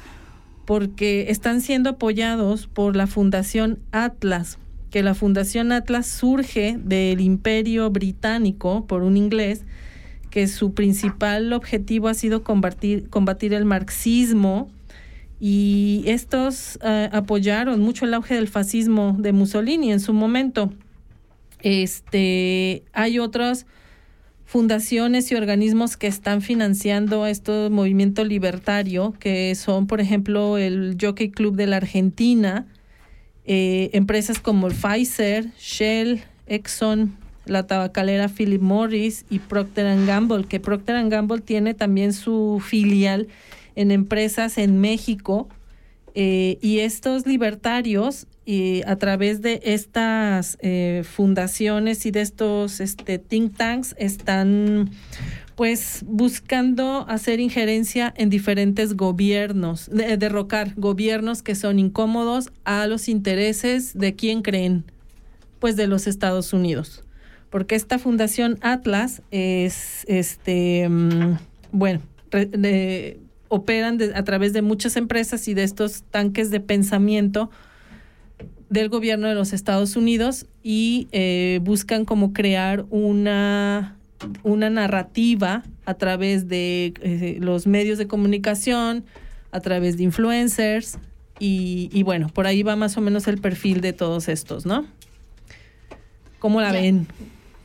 porque están siendo apoyados por la Fundación Atlas, que la Fundación Atlas surge del imperio británico por un inglés, que su principal objetivo ha sido combatir, el marxismo, y estos eh, apoyaron mucho el auge del fascismo de Mussolini en su momento. Este, hay otras fundaciones y organismos que están financiando este movimiento libertario, que son, por ejemplo, el Jockey Club de la Argentina, eh, empresas como el Pfizer, Shell, Exxon, la tabacalera Philip Morris y Procter Gamble, que Procter Gamble tiene también su filial en empresas en México eh, y estos libertarios y a través de estas eh, fundaciones y de estos este, think tanks están pues buscando hacer injerencia en diferentes gobiernos, derrocar gobiernos que son incómodos a los intereses de quién creen, pues de los Estados Unidos. Porque esta fundación Atlas es, este, mm, bueno, operan a través de muchas empresas y de estos tanques de pensamiento del gobierno de los Estados Unidos y eh, buscan como crear una, una narrativa a través de eh, los medios de comunicación, a través de influencers y, bueno, por ahí va más o menos el perfil de todos estos, ¿no? ¿Cómo la ven?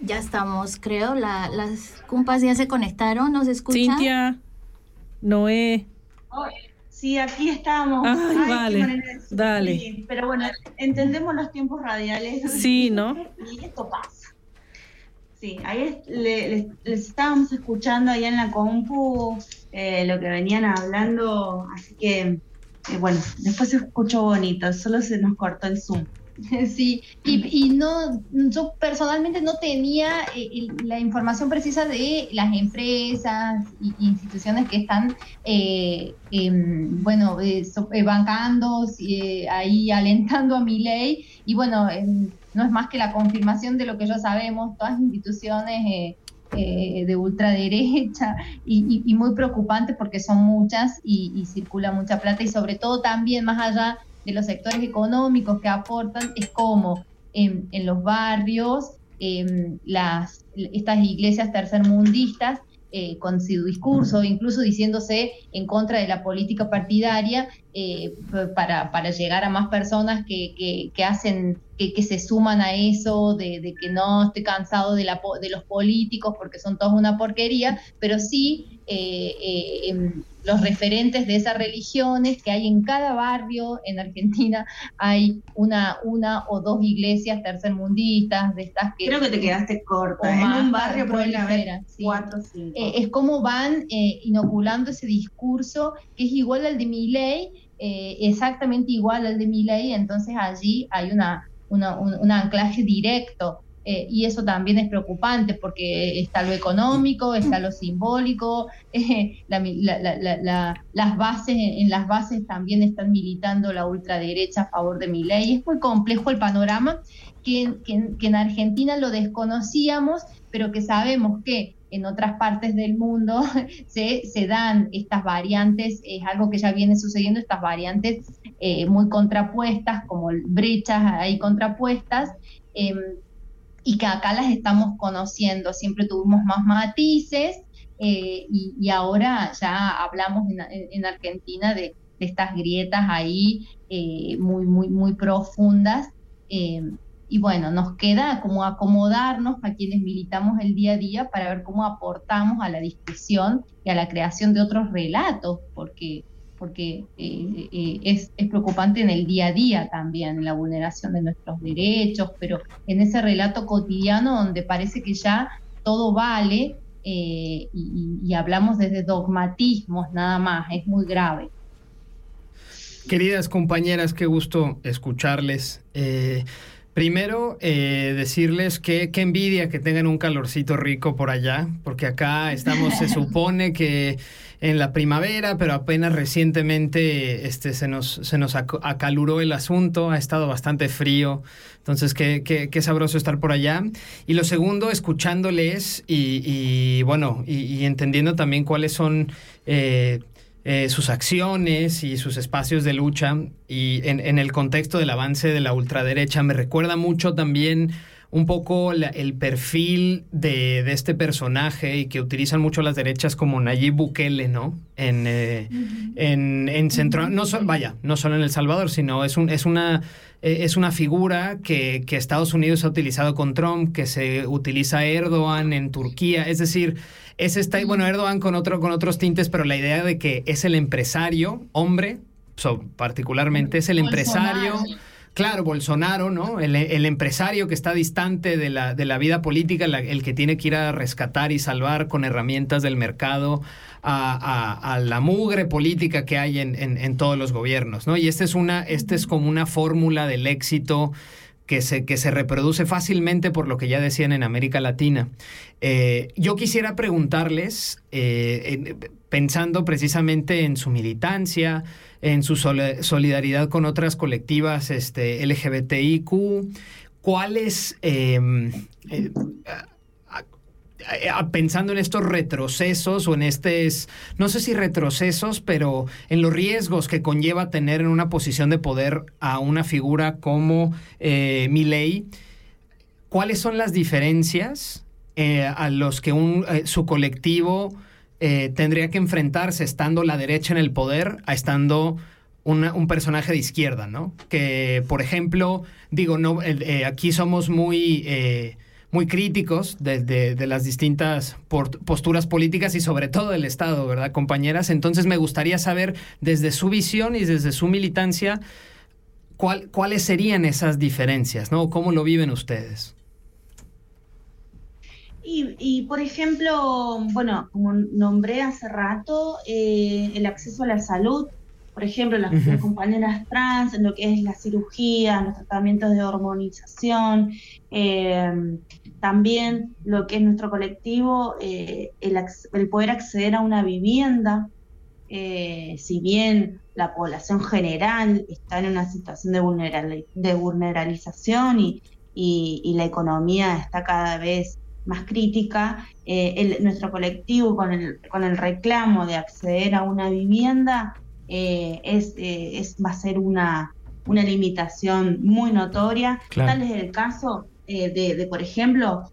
Ya estamos, creo, la, las compas ya se conectaron, ¿nos escuchan? Cintia. Noé. Sí, aquí estamos. Ay, vale, dale. pero bueno, entendemos los tiempos radiales. Sí, ¿no? Y esto pasa. Sí, ahí les, estábamos escuchando ahí en la compu eh, lo que venían hablando, así que, eh, bueno, después se escuchó bonito, solo se nos cortó el Zoom. Sí, y, no, yo personalmente no tenía eh, la información precisa de las empresas e instituciones que están, eh, em, bueno, eh, bancando, ahí alentando a mi ley, y bueno, em, no es más que la confirmación de lo que ya sabemos, todas las instituciones de ultraderecha y, y, muy preocupante porque son muchas y, y circula mucha plata y sobre todo también más allá de los sectores económicos que aportan es como en, los barrios, las, estas iglesias tercermundistas eh, con su discurso, incluso diciéndose en contra de la política partidaria eh, para, para, llegar a más personas que, que, hacen, que, que, se suman a eso, de, de, que no estoy cansado de, la, de los políticos porque son todos una porquería, pero sí eh, em, los referentes de esas religiones que hay en cada barrio en Argentina hay una una o dos iglesias tercermundistas de estas que creo que te quedaste corta en un barrio pueden haber cuatro cinco. Eh, es como van eh, inoculando ese discurso que es igual al de mi ley eh, exactamente igual al de mi ley entonces allí hay una, un anclaje directo eh, y eso también es preocupante porque está lo económico, está lo simbólico, eh, las bases, en las bases también están militando la ultraderecha a favor de mi ley. Es muy complejo el panorama que, en Argentina lo desconocíamos, pero que sabemos que en otras partes del mundo se, dan estas variantes, es algo que ya viene sucediendo, estas variantes eh, muy contrapuestas, como brechas ahí contrapuestas, em, y que acá las estamos conociendo. Siempre tuvimos más matices eh, y, ahora ya hablamos en, Argentina de, estas grietas ahí eh, muy, muy, muy profundas. Eh, y bueno, nos queda como acomodarnos a quienes militamos el día a día para ver cómo aportamos a la discusión y a la creación de otros relatos, porque porque eh, eh, es, preocupante en el día a día también la vulneración de nuestros derechos, pero en ese relato cotidiano donde parece que ya todo vale eh, y, hablamos desde dogmatismos nada más, es muy grave. Queridas compañeras, qué gusto escucharles. Primero, decirles que qué envidia que tengan un calorcito rico por allá, porque acá estamos, se supone que en la primavera, pero apenas recientemente este, se, nos, se nos acaluró el asunto, ha estado bastante frío, entonces qué, qué, sabroso estar por allá. Y lo segundo, escuchándoles y, bueno, y, entendiendo también cuáles son... Eh, eh, sus acciones y sus espacios de lucha y en, en, el contexto del avance de la ultraderecha me recuerda mucho también un poco el perfil de, este personaje y que utilizan mucho las derechas como Nayib Bukele, ¿no? En, eh, en, Centro... No vaya, no solo en El Salvador, sino es, un, es, una, eh, es una figura que, que, Estados Unidos ha utilizado con Trump, que se utiliza Erdogan en Turquía. Es decir, es esta, bueno, Erdogan con, otro, con otros tintes, pero la idea de que es el empresario, hombre, particularmente, es el empresario Claro, Bolsonaro, ¿no? El, empresario que está distante de la, de la vida política, el que tiene que ir a rescatar y salvar con herramientas del mercado a, la mugre política que hay en, en, todos los gobiernos, ¿no? Y esta es, una, este es como una fórmula del éxito que se, que se reproduce fácilmente por lo que ya decían en América Latina. Eh, yo quisiera preguntarles, eh, pensando precisamente en su militancia, en su solidaridad con otras colectivas este, LGBTIQ, ¿cuáles, em, eh, pensando en estos retrocesos o en estos, no sé si retrocesos, pero en los riesgos que conlleva tener en una posición de poder a una figura como eh, ¿cuáles son las diferencias eh, a los que un, su colectivo eh, tendría que enfrentarse estando la derecha en el poder a estando un personaje de izquierda, ¿no? Que, por ejemplo, digo, no, eh, aquí somos muy, eh, muy críticos de, las distintas posturas políticas y sobre todo del Estado, ¿verdad, compañeras? Entonces me gustaría saber desde su visión y desde su militancia, ¿cuáles serían esas diferencias, ¿no? ¿Cómo lo viven ustedes? Y, por ejemplo, bueno, como nombré hace rato, eh, el acceso a la salud, por ejemplo, las, compañeras trans, en lo que es la cirugía, los tratamientos de hormonización, eh, también lo que es nuestro colectivo, eh, el, poder acceder a una vivienda, si bien la población general está en una situación de, de vulneralización y, y la economía está cada vez más crítica, eh, nuestro colectivo con el, con el reclamo de acceder a una vivienda eh, es, eh, es, va a ser una, una limitación muy notoria. Tal es el caso de, por ejemplo,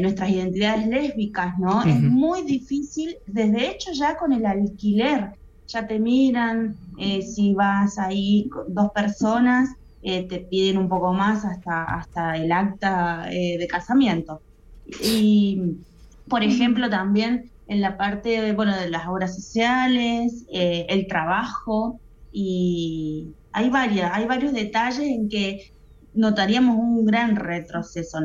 nuestras identidades lésbicas, ¿no? Es muy difícil, desde hecho ya con el alquiler, ya te miran, si vas ahí dos personas, te piden un poco más hasta, hasta el acta de casamiento. Y, por ejemplo, también en la parte bueno, de las obras sociales, eh, el trabajo, y hay, varias, hay varios detalles en que notaríamos un gran retroceso.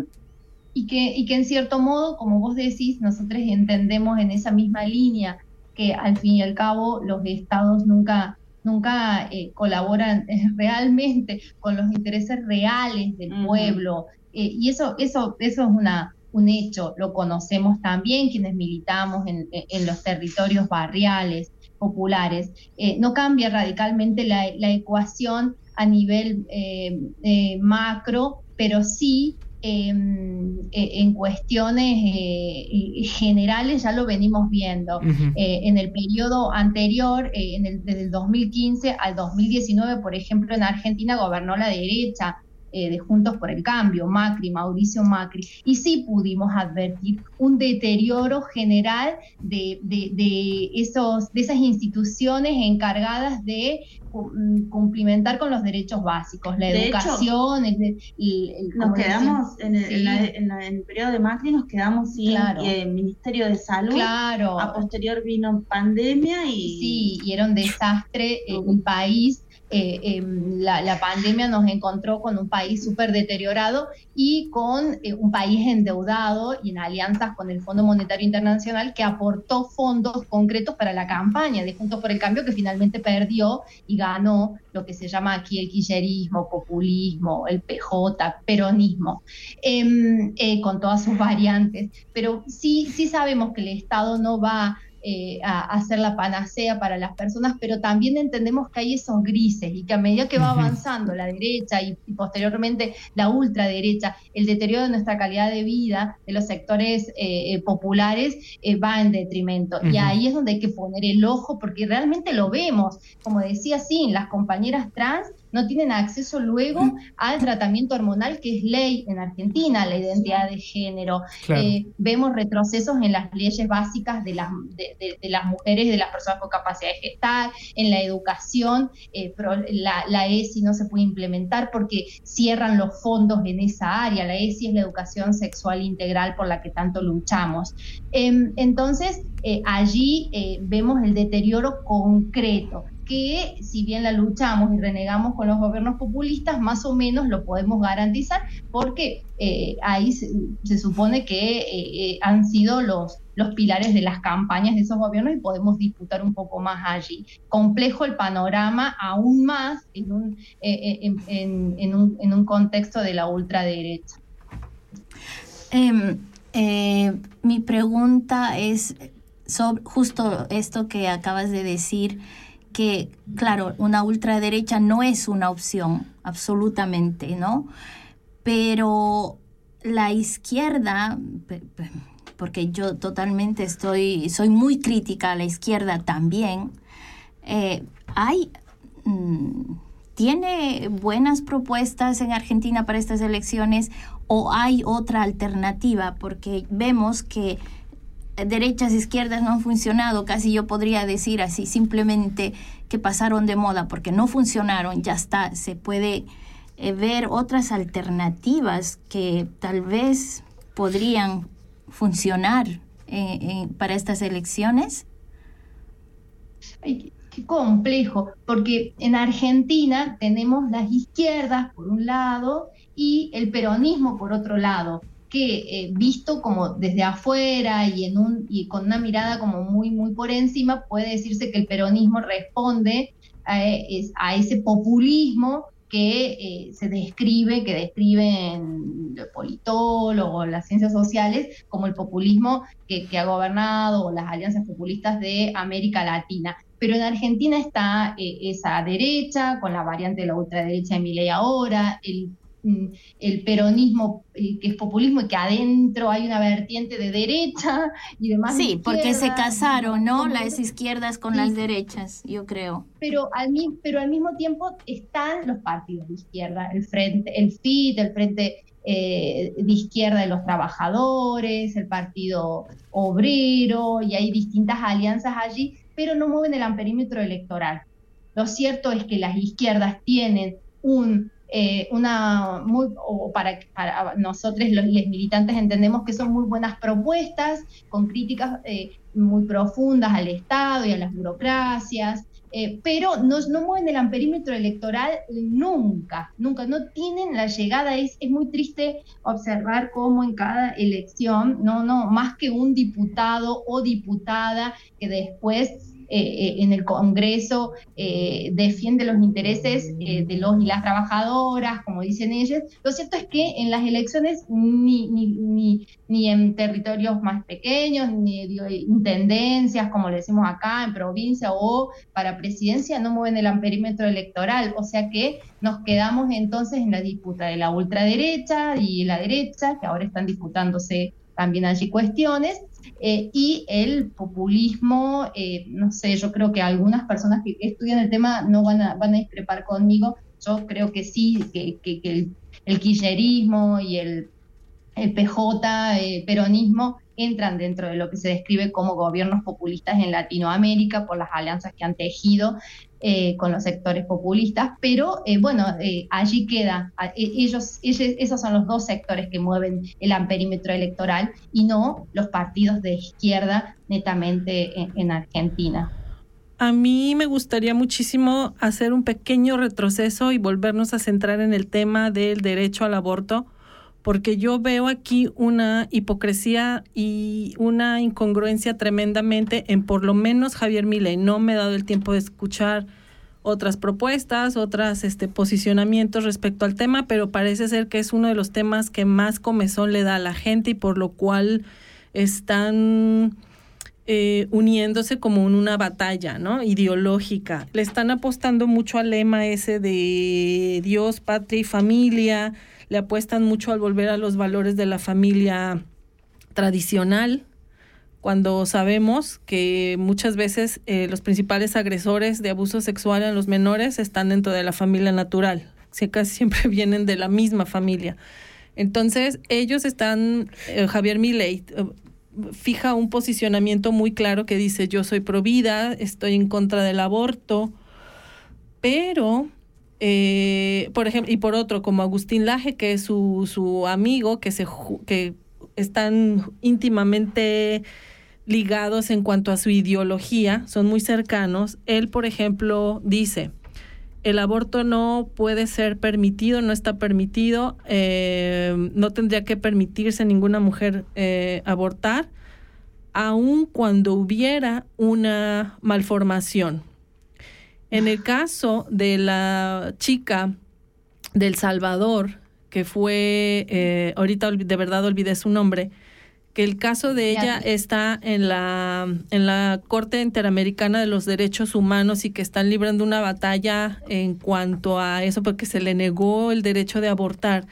Y que, y que en cierto modo, como vos decís, nosotros entendemos en esa misma línea que al fin y al cabo los estados nunca nunca eh, colaboran realmente con los intereses reales del pueblo. Eh, y eso, eso, eso es una, un hecho, lo conocemos también quienes militamos en, los territorios barriales, populares. Eh, no cambia radicalmente la, ecuación a nivel eh, eh, macro, pero sí em, en cuestiones generales ya lo venimos viendo. en el periodo anterior, en el, desde el 2015 al 2019, por ejemplo, en Argentina gobernó la derecha eh, de Juntos por el Cambio, Macri, Mauricio Macri, y sí pudimos advertir un deterioro general de, de, esos, de esas instituciones encargadas de mm, cumplimentar con los derechos básicos, la educación, el, nos quedamos en el, periodo de Macri nos quedamos sin eh, Ministerio de Salud, claro. a posterior vino pandemia y sí, y era un desastre en un país eh, em, la, pandemia nos encontró con un país súper deteriorado y con eh, un país endeudado y en alianzas con el Fondo Monetario Internacional que aportó fondos concretos para la campaña de Juntos por el Cambio que finalmente perdió y ganó lo que se llama aquí el quillerismo, populismo, el PJ, peronismo, em, eh, con todas sus variantes. Pero sí, sí sabemos que el Estado no va eh, a, ser la panacea para las personas, pero también entendemos que hay esos grises y que a medida que va avanzando la derecha y, posteriormente la ultraderecha, el deterioro de nuestra calidad de vida de los sectores eh, populares va en detrimento. Y ahí es donde hay que poner el ojo porque realmente lo vemos. Como decía, sí, las compañeras trans no tienen acceso luego al tratamiento hormonal que es ley en Argentina, la identidad de género. Eh, vemos retrocesos en las leyes básicas de las, de, las mujeres de las personas con capacidad de gestar, en la educación, eh, la, la, ESI no se puede implementar porque cierran los fondos en esa área. La ESI es la educación sexual integral por la que tanto luchamos. Em, entonces, eh, allí vemos el deterioro concreto que si bien la luchamos y renegamos con los gobiernos populistas, más o menos lo podemos garantizar porque eh, ahí se, supone que eh, eh, han sido los, los pilares de las campañas de esos gobiernos y podemos disputar un poco más allí. Complejo el panorama aún más en un, en, un, en un contexto de la ultraderecha. Em, mi pregunta es sobre justo esto que acabas de decir que, claro, una ultraderecha no es una opción, absolutamente, ¿no? Pero la izquierda, porque yo totalmente estoy, soy muy crítica a la izquierda también, eh, hay, mm, tiene buenas propuestas en Argentina para estas elecciones o hay otra alternativa, porque vemos que derechas izquierdas no han funcionado, casi yo podría decir así, simplemente que pasaron de moda porque no funcionaron, ya está, se puede eh, ver otras alternativas que tal vez podrían funcionar eh, eh, para estas elecciones. Ay, qué complejo, porque en Argentina tenemos las izquierdas por un lado y el peronismo por otro lado que eh, visto como desde afuera y, con una mirada como muy, muy por encima, puede decirse que el peronismo responde a, ese populismo que eh, se describe, que describen los politólogos, las ciencias sociales, como el populismo que, ha gobernado o las alianzas populistas de América Latina. Pero en Argentina está eh, esa derecha, con la variante de la ultraderecha de Milei ahora, el el peronismo que es populismo y que adentro hay una vertiente de derecha y demás. Sí, porque se casaron, ¿no? Las izquierdas con las derechas, yo creo. Pero al, pero al mismo tiempo están los partidos de izquierda, el frente, el FIT, el frente eh, de izquierda de los trabajadores, el partido obrero, y hay distintas alianzas allí, pero no mueven el amperímetro electoral. Lo cierto es que las izquierdas tienen un eh, una muy, o para, para nosotros los, militantes entendemos que son muy buenas propuestas, con críticas eh, muy profundas al Estado y a las burocracias, eh, pero no, no mueven el amperímetro electoral nunca, nunca, no tienen la llegada, es, es muy triste observar cómo en cada elección, no, no, más que un diputado o diputada que después eh, eh, en el Congreso eh, defiende los intereses de los y las trabajadoras, como dicen ellos. Lo cierto es que en las elecciones ni, ni, ni, en territorios más pequeños, ni en tendencias, como decimos acá, en provincia o para presidencia, no mueven el amperímetro electoral. O sea que nos quedamos entonces en la disputa de la ultraderecha y la derecha, que ahora están disputándose también allí cuestiones, eh, y el populismo, eh, no sé, yo creo que algunas personas que estudian el tema no van a, van a discrepar conmigo, yo creo que sí, que, que, el, kirchnerismo y el, el PJ, el eh, peronismo, entran dentro de lo que se describe como gobiernos populistas en Latinoamérica por las alianzas que han tejido eh, con los sectores populistas, pero eh, bueno, eh, allí queda, ellos, esos son los dos sectores que mueven el amperímetro electoral y no los partidos de izquierda netamente en, en Argentina. A mí me gustaría muchísimo hacer un pequeño retroceso y volvernos a centrar en el tema del derecho al aborto porque yo veo aquí una hipocresía y una incongruencia tremendamente en por lo menos Javier Milei. No me he dado el tiempo de escuchar otras propuestas, otros este, posicionamientos respecto al tema, pero parece ser que es uno de los temas que más comezón le da a la gente y por lo cual están eh, uniéndose como en una batalla, ¿no? Ideológica. Le están apostando mucho al lema ese de Dios, patria y familia. Le apuestan mucho al volver a los valores de la familia tradicional, cuando sabemos que muchas veces eh, los principales agresores de abuso sexual en los menores están dentro de la familia natural, casi siempre vienen de la misma familia. Entonces, ellos están, eh, Javier Milei, fija un posicionamiento muy claro que dice yo soy pro vida, estoy en contra del aborto, pero, eh, por ejemplo, y por otro, como Agustín Laje, que es su, su amigo, que, se, que están íntimamente ligados en cuanto a su ideología, son muy cercanos, él, por ejemplo, dice, el aborto no puede ser permitido, no está permitido, eh, no tendría que permitirse ninguna mujer eh, abortar, aun cuando hubiera una malformación. En el caso de la chica del Salvador, que fue, eh, ahorita de verdad olvidé su nombre, que el caso de ella está en la, en la Corte Interamericana de los Derechos Humanos y que están librando una batalla en cuanto a eso porque se le negó el derecho de abortar.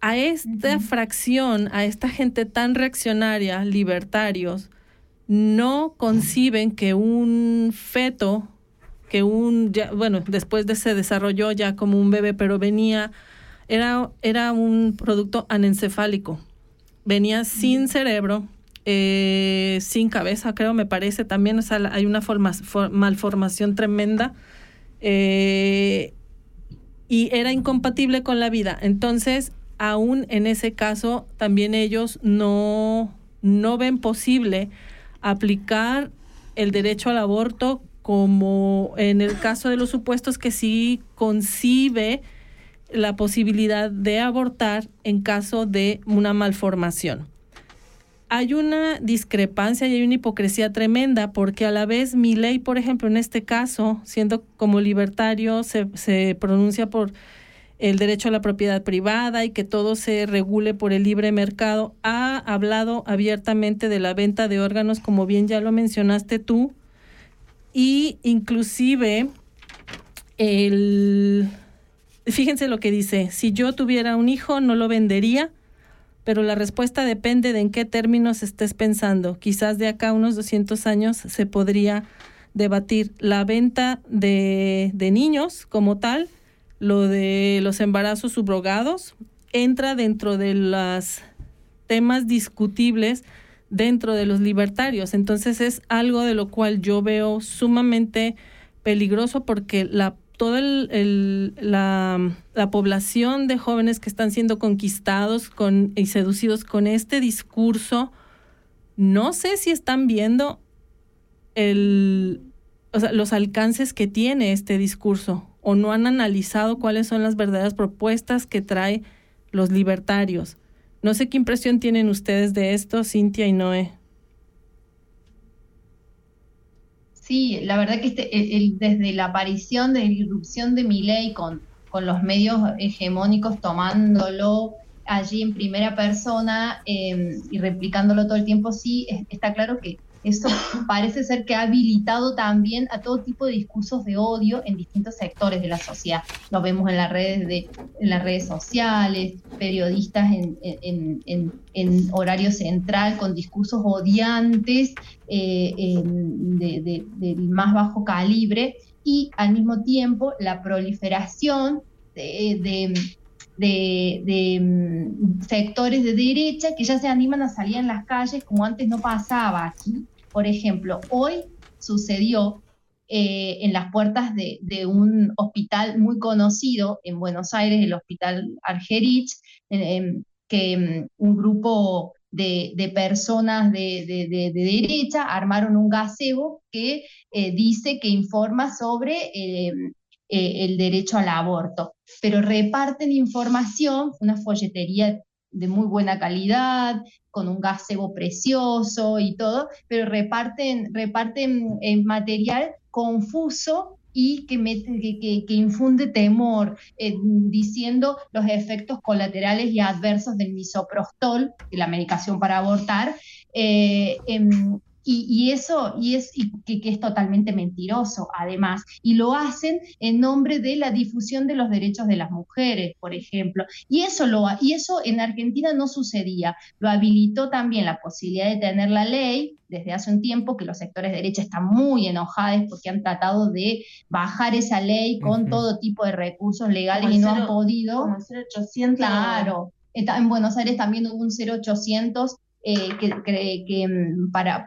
A esta fracción, a esta gente tan reaccionaria, libertarios, no conciben que un feto, que un, ya, bueno, después de se desarrolló ya como un bebé, pero venía, era, era un producto anencefálico. Venía sin cerebro, eh, sin cabeza, creo, me parece. También, o sea, hay una malformación tremenda eh, y era incompatible con la vida. Entonces, aún en ese caso, también ellos no, no ven posible aplicar el derecho al aborto como en el caso de los supuestos que sí concibe la posibilidad de abortar en caso de una malformación. Hay una discrepancia y hay una hipocresía tremenda porque a la vez mi ley, por ejemplo, en este caso, siendo como libertario, se, se pronuncia por el derecho a la propiedad privada y que todo se regule por el libre mercado, ha hablado abiertamente de la venta de órganos, como bien ya lo mencionaste tú, y inclusive el fíjense lo que dice, si yo tuviera un hijo no lo vendería, pero la respuesta depende de en qué términos estés pensando. Quizás de acá a unos 200 años se podría debatir la venta de, de niños como tal, lo de los embarazos subrogados, entra dentro de los temas discutibles dentro de los libertarios. Entonces es algo de lo cual yo veo sumamente peligroso porque la toda la, la, población de jóvenes que están siendo conquistados con, y seducidos con este discurso, no sé si están viendo los alcances que tiene este discurso o no han analizado cuáles son las verdaderas propuestas que trae los libertarios. No sé qué impresión tienen ustedes de esto, Cintia y Noé. Sí, la verdad que este, desde la aparición de la irrupción de Milei con, con los medios hegemónicos tomándolo allí en primera persona em, y replicándolo todo el tiempo, sí, está claro que eso parece ser que ha habilitado también a todo tipo de discursos de odio en distintos sectores de la sociedad. Lo vemos en las redes, de, en las redes sociales, periodistas en, en, horario central con discursos odiantes eh, del más bajo calibre y al mismo tiempo la proliferación de, de, mm, sectores de derecha que ya se animan a salir en las calles como antes no pasaba aquí. Por ejemplo, hoy sucedió eh, en las puertas de, un hospital muy conocido en Buenos Aires, el Hospital Argerich, que mm, un grupo de, personas de, derecha armaron un gazebo que eh, dice que informa sobre eh, el derecho al aborto, pero reparten información, una folletería de muy buena calidad, con un gazebo precioso y todo, pero reparten, reparten eh, material confuso y que, infunde temor, eh, diciendo los efectos colaterales y adversos del misoprostol, la medicación para abortar, eh, em, y, eso y es que, es totalmente mentiroso, además. Y lo hacen en nombre de la difusión de los derechos de las mujeres, por ejemplo. Y eso, lo, y eso en Argentina no sucedía. Lo habilitó también la posibilidad de tener la ley desde hace un tiempo, que los sectores de derecha están muy enojados porque han tratado de bajar esa ley con todo tipo de recursos legales y no han podido. Como 0800. Claro. En Buenos Aires también hubo un 0800 eh, que, mm, para,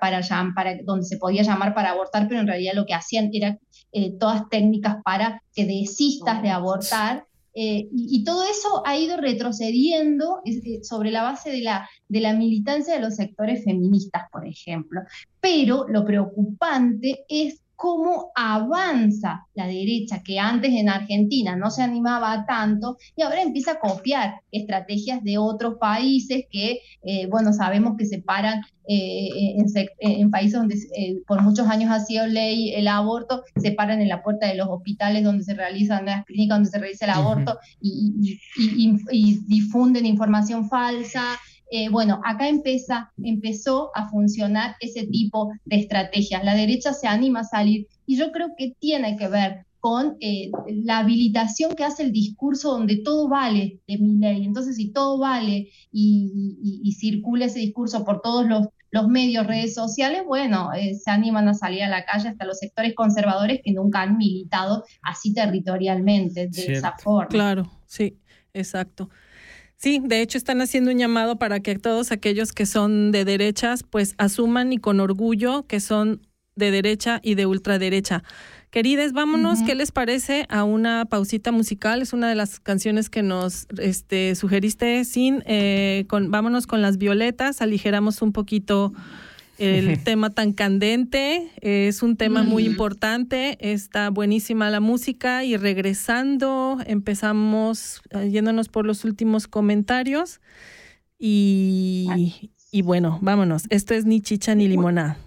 donde se podía llamar para abortar, pero en realidad lo que hacían era eh, todas técnicas para que desistas de abortar. Eh, y, todo eso ha ido retrocediendo sobre la base de la militancia de los sectores feministas, por ejemplo. Pero lo preocupante es cómo avanza la derecha, que antes en Argentina no se animaba tanto y ahora empieza a copiar estrategias de otros países que, eh, bueno, sabemos que se paran eh, en, países donde eh, por muchos años ha sido ley el aborto, se paran en la puerta de los hospitales donde se realizan, las clínicas donde se realiza el aborto y difunden información falsa. Eh, bueno, acá empieza, empezó a funcionar ese tipo de estrategias. La derecha se anima a salir y yo creo que tiene que ver con eh, la habilitación que hace el discurso donde todo vale de mi ley. Entonces, si todo vale y, circula ese discurso por todos los, medios, redes sociales, bueno, eh, se animan a salir a la calle hasta los sectores conservadores que nunca han militado así territorialmente, de esa forma. Claro, sí, exacto. Sí, de hecho están haciendo un llamado para que todos aquellos que son de derechas pues asuman y con orgullo que son de derecha y de ultraderecha. Querides, vámonos, ¿qué les parece a una pausita musical? Es una de las canciones que nos este, sugeriste, Sin. Eh, con, vámonos con las violetas, aligeramos un poquito el tema tan candente. Es un tema muy importante. Está buenísima la música y regresando empezamos eh, yéndonos por los últimos comentarios. Y, y bueno, vámonos. Esto es ni chicha ni limonada.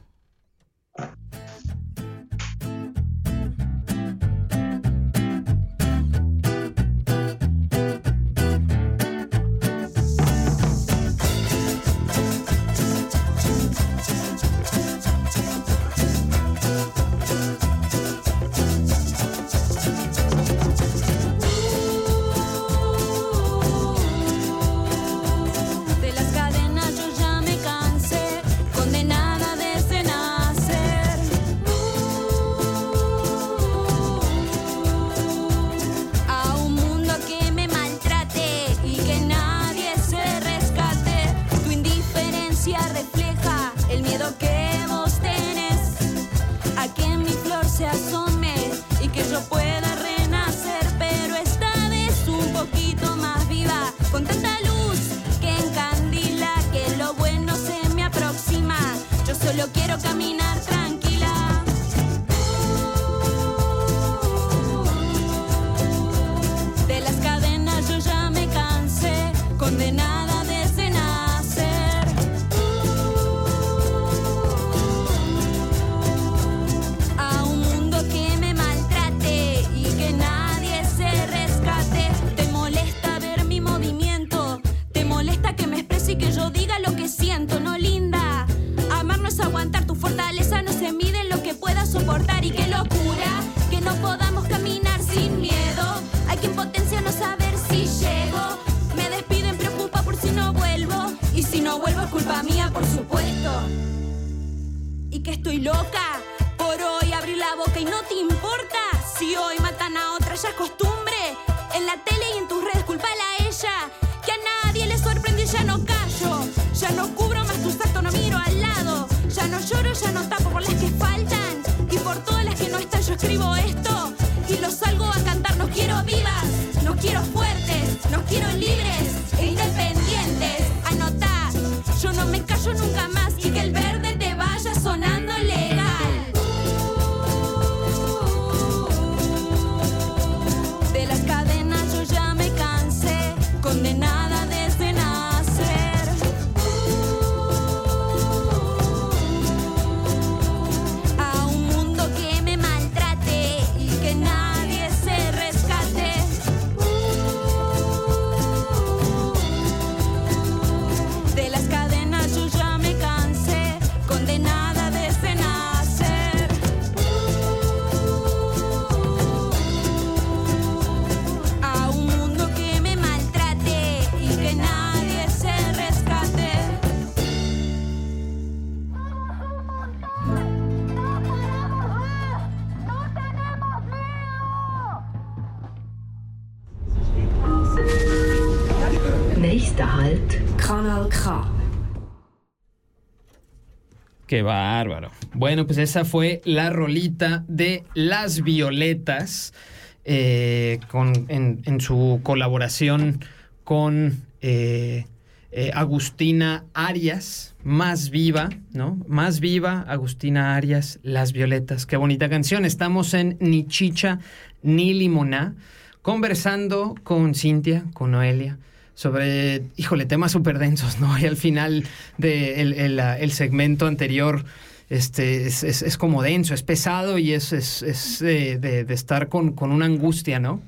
Qué bárbaro. Bueno, pues esa fue la rolita de Las Violetas eh, con, en, su colaboración con eh, eh, Agustina Arias, Más Viva, ¿no? Más Viva, Agustina Arias, Las Violetas. Qué bonita canción. Estamos en Ni Chicha ni Limoná, conversando con Cintia, con Noelia sobre, híjole, temas súper densos, ¿no? Y al final del de el, segmento anterior este, es, como denso, es pesado y es, es de, estar con, con, una angustia, ¿no?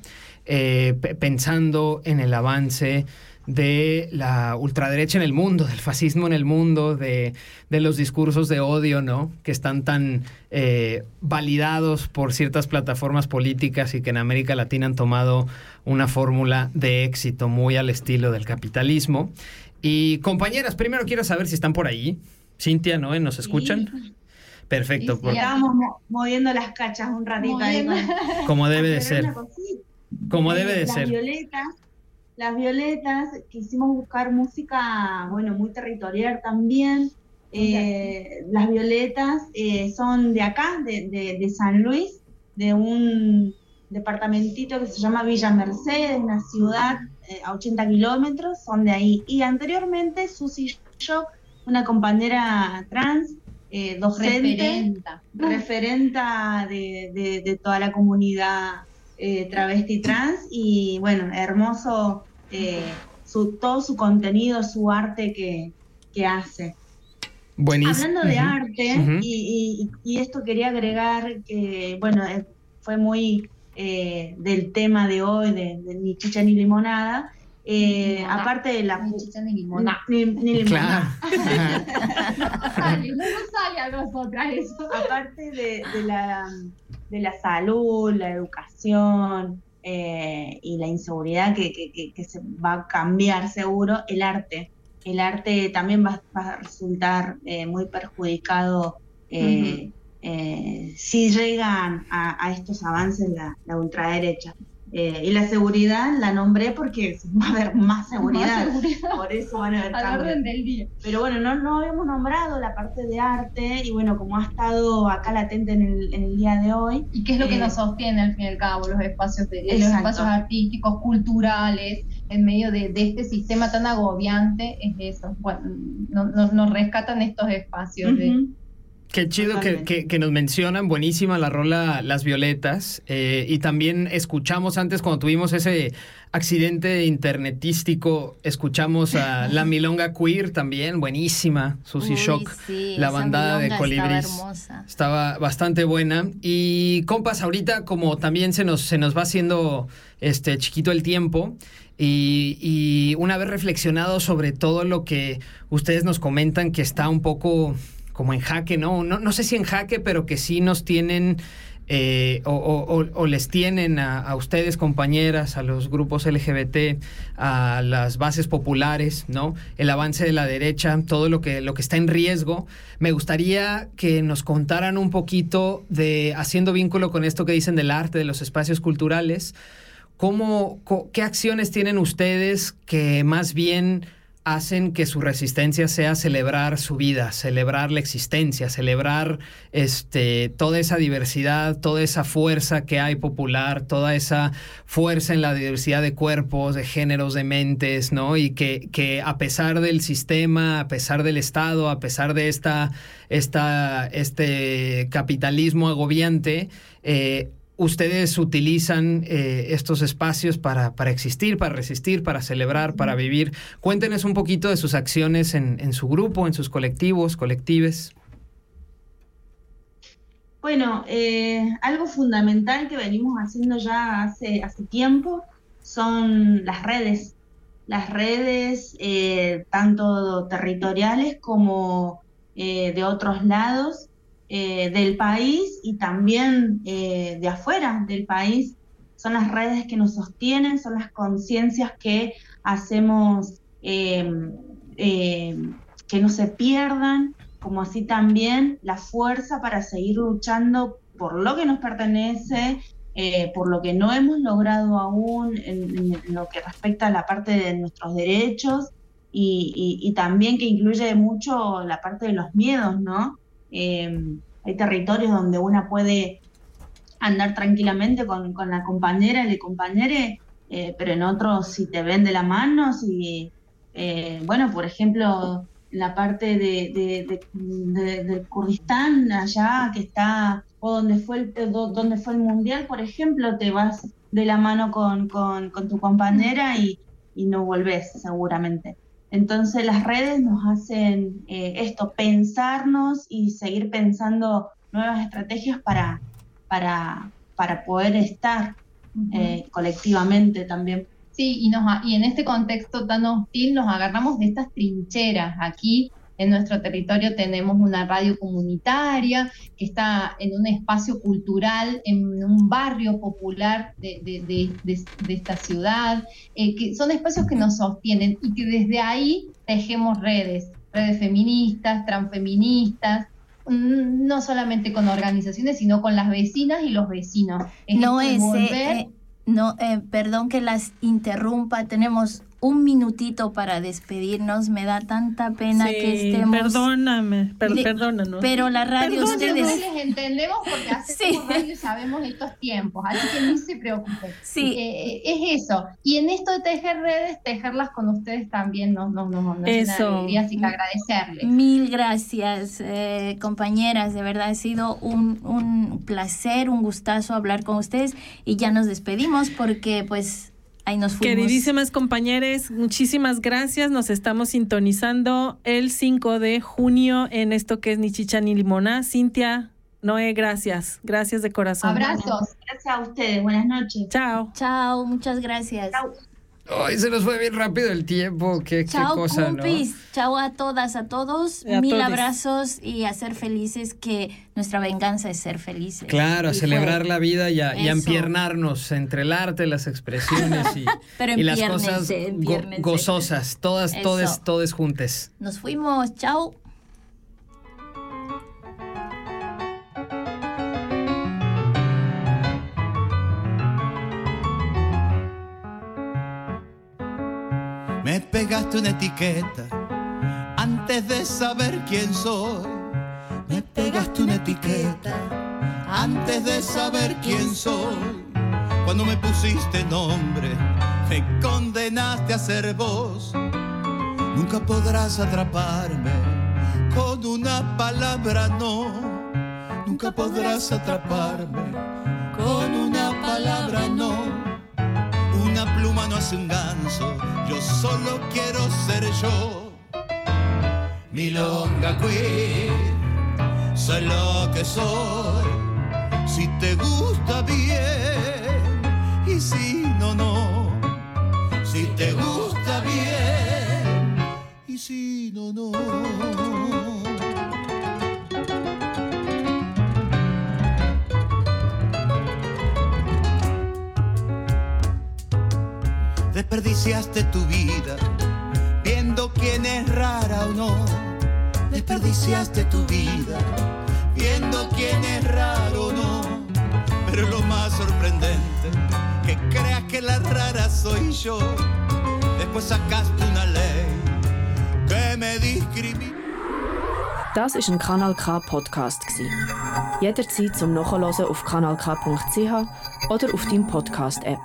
Eh, pensando en el avance de la ultraderecha en el mundo, del fascismo en el mundo, de, los discursos de odio, ¿no? Que están tan eh, validados por ciertas plataformas políticas y que en América Latina han tomado una fórmula de éxito muy al estilo del capitalismo. Y compañeras, primero quiero saber si están por ahí. Cintia, ¿no? ¿Nos escuchan? Perfecto. Estábamos moviendo las cachas un ratito ahí. Como debe de ser. Como debe de ser. Violetas las Violetas, quisimos buscar música, bueno, muy territorial también. Eh, las Violetas eh, son de acá, de, San Luis, de un departamentito que se llama Villa Mercedes, una ciudad eh, a 80 kilómetros, son de ahí. Y anteriormente Susi Shock, una compañera trans, docente, referenta, de, de toda la comunidad eh, travesti trans y bueno, hermoso eh, su, todo su contenido, su arte que, hace. Buenísimo. Hablando de arte, y, esto quería agregar que, bueno, eh, fue muy del tema de hoy, de, ni chicha ni limonada, aparte de la ni chicha ni limonada. Ni, limonada. eso. Aparte de, de la de la salud, la educación eh, y la inseguridad que, se va a cambiar seguro, el arte. El arte también va, a resultar eh, muy perjudicado eh, si llegan a, estos avances la, la ultraderecha. Eh, y la seguridad la nombré porque va a haber más seguridad. Por eso van a haber cambios. del día. Pero bueno, no, no habíamos nombrado la parte de arte y bueno, como ha estado acá latente en el, en el día de hoy. ¿Y qué es lo que eh, nos sostiene al fin y al cabo? Los espacios, de, los espacios artísticos, culturales, en medio de, este sistema tan agobiante, es eso. Bueno, nos rescatan estos espacios de Qué chido que, que, nos mencionan, buenísima la rola Las Violetas. Eh, y también escuchamos antes, cuando tuvimos ese accidente internetístico, escuchamos a La Milonga Queer también, buenísima. Susie Shock, la bandada de Colibris. Estaba, estaba, bastante buena. Y compas, ahorita como también se nos, se nos va haciendo este chiquito el tiempo. Y, y una vez reflexionado sobre todo lo que ustedes nos comentan que está un poco como en jaque, ¿no? ¿no? No sé si en jaque, pero que sí nos tienen eh, o, les tienen a, ustedes, compañeras, a los grupos LGBT, a las bases populares, ¿no? El avance de la derecha, todo lo que, lo que está en riesgo. Me gustaría que nos contaran un poquito de, haciendo vínculo con esto que dicen del arte, de los espacios culturales, cómo, qué acciones tienen ustedes que más bien hacen que su resistencia sea celebrar su vida, celebrar la existencia, celebrar este, toda esa diversidad, toda esa fuerza que hay popular, toda esa fuerza en la diversidad de cuerpos, de géneros, de mentes, ¿no? Y que, que a pesar del sistema, a pesar del Estado, a pesar de esta, esta este capitalismo agobiante, eh, ustedes utilizan eh, estos espacios para, para, existir, para resistir, para celebrar, para vivir. Cuéntenos un poquito de sus acciones en, su grupo, en sus colectivos, colectives. Bueno, eh, algo fundamental que venimos haciendo ya hace, hace tiempo son las redes. Las redes, eh, tanto territoriales como de otros lados, eh, del país y también eh, de afuera del país. Son las redes que nos sostienen, son las conciencias que hacemos em, em, que no se pierdan, como así también la fuerza para seguir luchando por lo que nos pertenece eh, por lo que no hemos logrado aún en, lo que respecta a la parte de nuestros derechos y, también que incluye mucho la parte de los miedos, ¿no? Eh, hay territorios donde una puede andar tranquilamente con, la compañera, el compañero, eh, pero en otros si te ven de la mano, si, bueno, por ejemplo, la parte de, de, Kurdistán, allá que está, o donde fue, el, eh, donde fue el mundial, por ejemplo, te vas de la mano con, con, tu compañera y, y, no volvés seguramente. Entonces las redes nos hacen eh, esto, pensarnos y seguir pensando nuevas estrategias para, para, para poder estar eh, colectivamente también. Sí, y, nos, y en este contexto tan hostil nos agarramos de estas trincheras. Aquí en nuestro territorio tenemos una radio comunitaria que está en un espacio cultural, en un barrio popular de, esta ciudad, eh, que son espacios que nos sostienen y que desde ahí tejemos redes, redes feministas, transfeministas, mm, no solamente con organizaciones, sino con las vecinas y los vecinos. no es... No, eh, perdón que las interrumpa, tenemos un minutito para despedirnos. Me da tanta pena que estemos. Perdóname, perdónanos. Pero la radio ustedes. les entendemos porque hacemos radio y sabemos estos tiempos, así que ni se preocupen. Sí. Eh, eh, es eso. Y en esto de tejer redes, tejerlas con ustedes también nos, nos, nos, nos eso. alegría, así que agradecerles. Mil gracias, eh, compañeras. De verdad ha sido un, un placer, un gustazo hablar con ustedes y ya nos despedimos porque pues Ahí nos fuimos. Queridísimas compañeras, muchísimas gracias. Nos estamos sintonizando el 5 de junio en esto que es ni chicha ni limona. Cintia, Noé, gracias. Gracias de corazón. Abrazos. Gracias a ustedes. Buenas noches. Chao. Chao, muchas gracias. Chao. Ay, se nos fue bien rápido el tiempo. Qué, Chao, qué cosa, compis. Chao a todas, a todos. Mil abrazos y a ser felices, que nuestra venganza es ser felices. Claro, a celebrar la vida y a, y empiernarnos entre el arte, las expresiones y, y las cosas gozosas. Todas, todas, todas juntas. Nos fuimos. Chao. Me pegaste una etiqueta antes de saber quién soy. Me pegaste una etiqueta antes de saber quién soy. Cuando me pusiste nombre, me condenaste a ser vos. Nunca podrás atraparme con una palabra no. Nunca podrás atraparme con una palabra no pluma no hace un ganso, yo solo quiero ser yo. Milonga queer, soy lo que soy. Si te gusta bien y si no, no. Si te gusta bien y si no, no. Desperdiciaste tu vida viendo quién es rara o no. Desperdiciaste tu vida viendo quién es raro o no. Pero lo más sorprendente, que creas que la rara soy yo. Después sacaste una ley que me discrimina. Das ist ein Kanal K Podcast Jederzeit zum Nachhören auf kanalk.ch oder auf deinem Podcast App.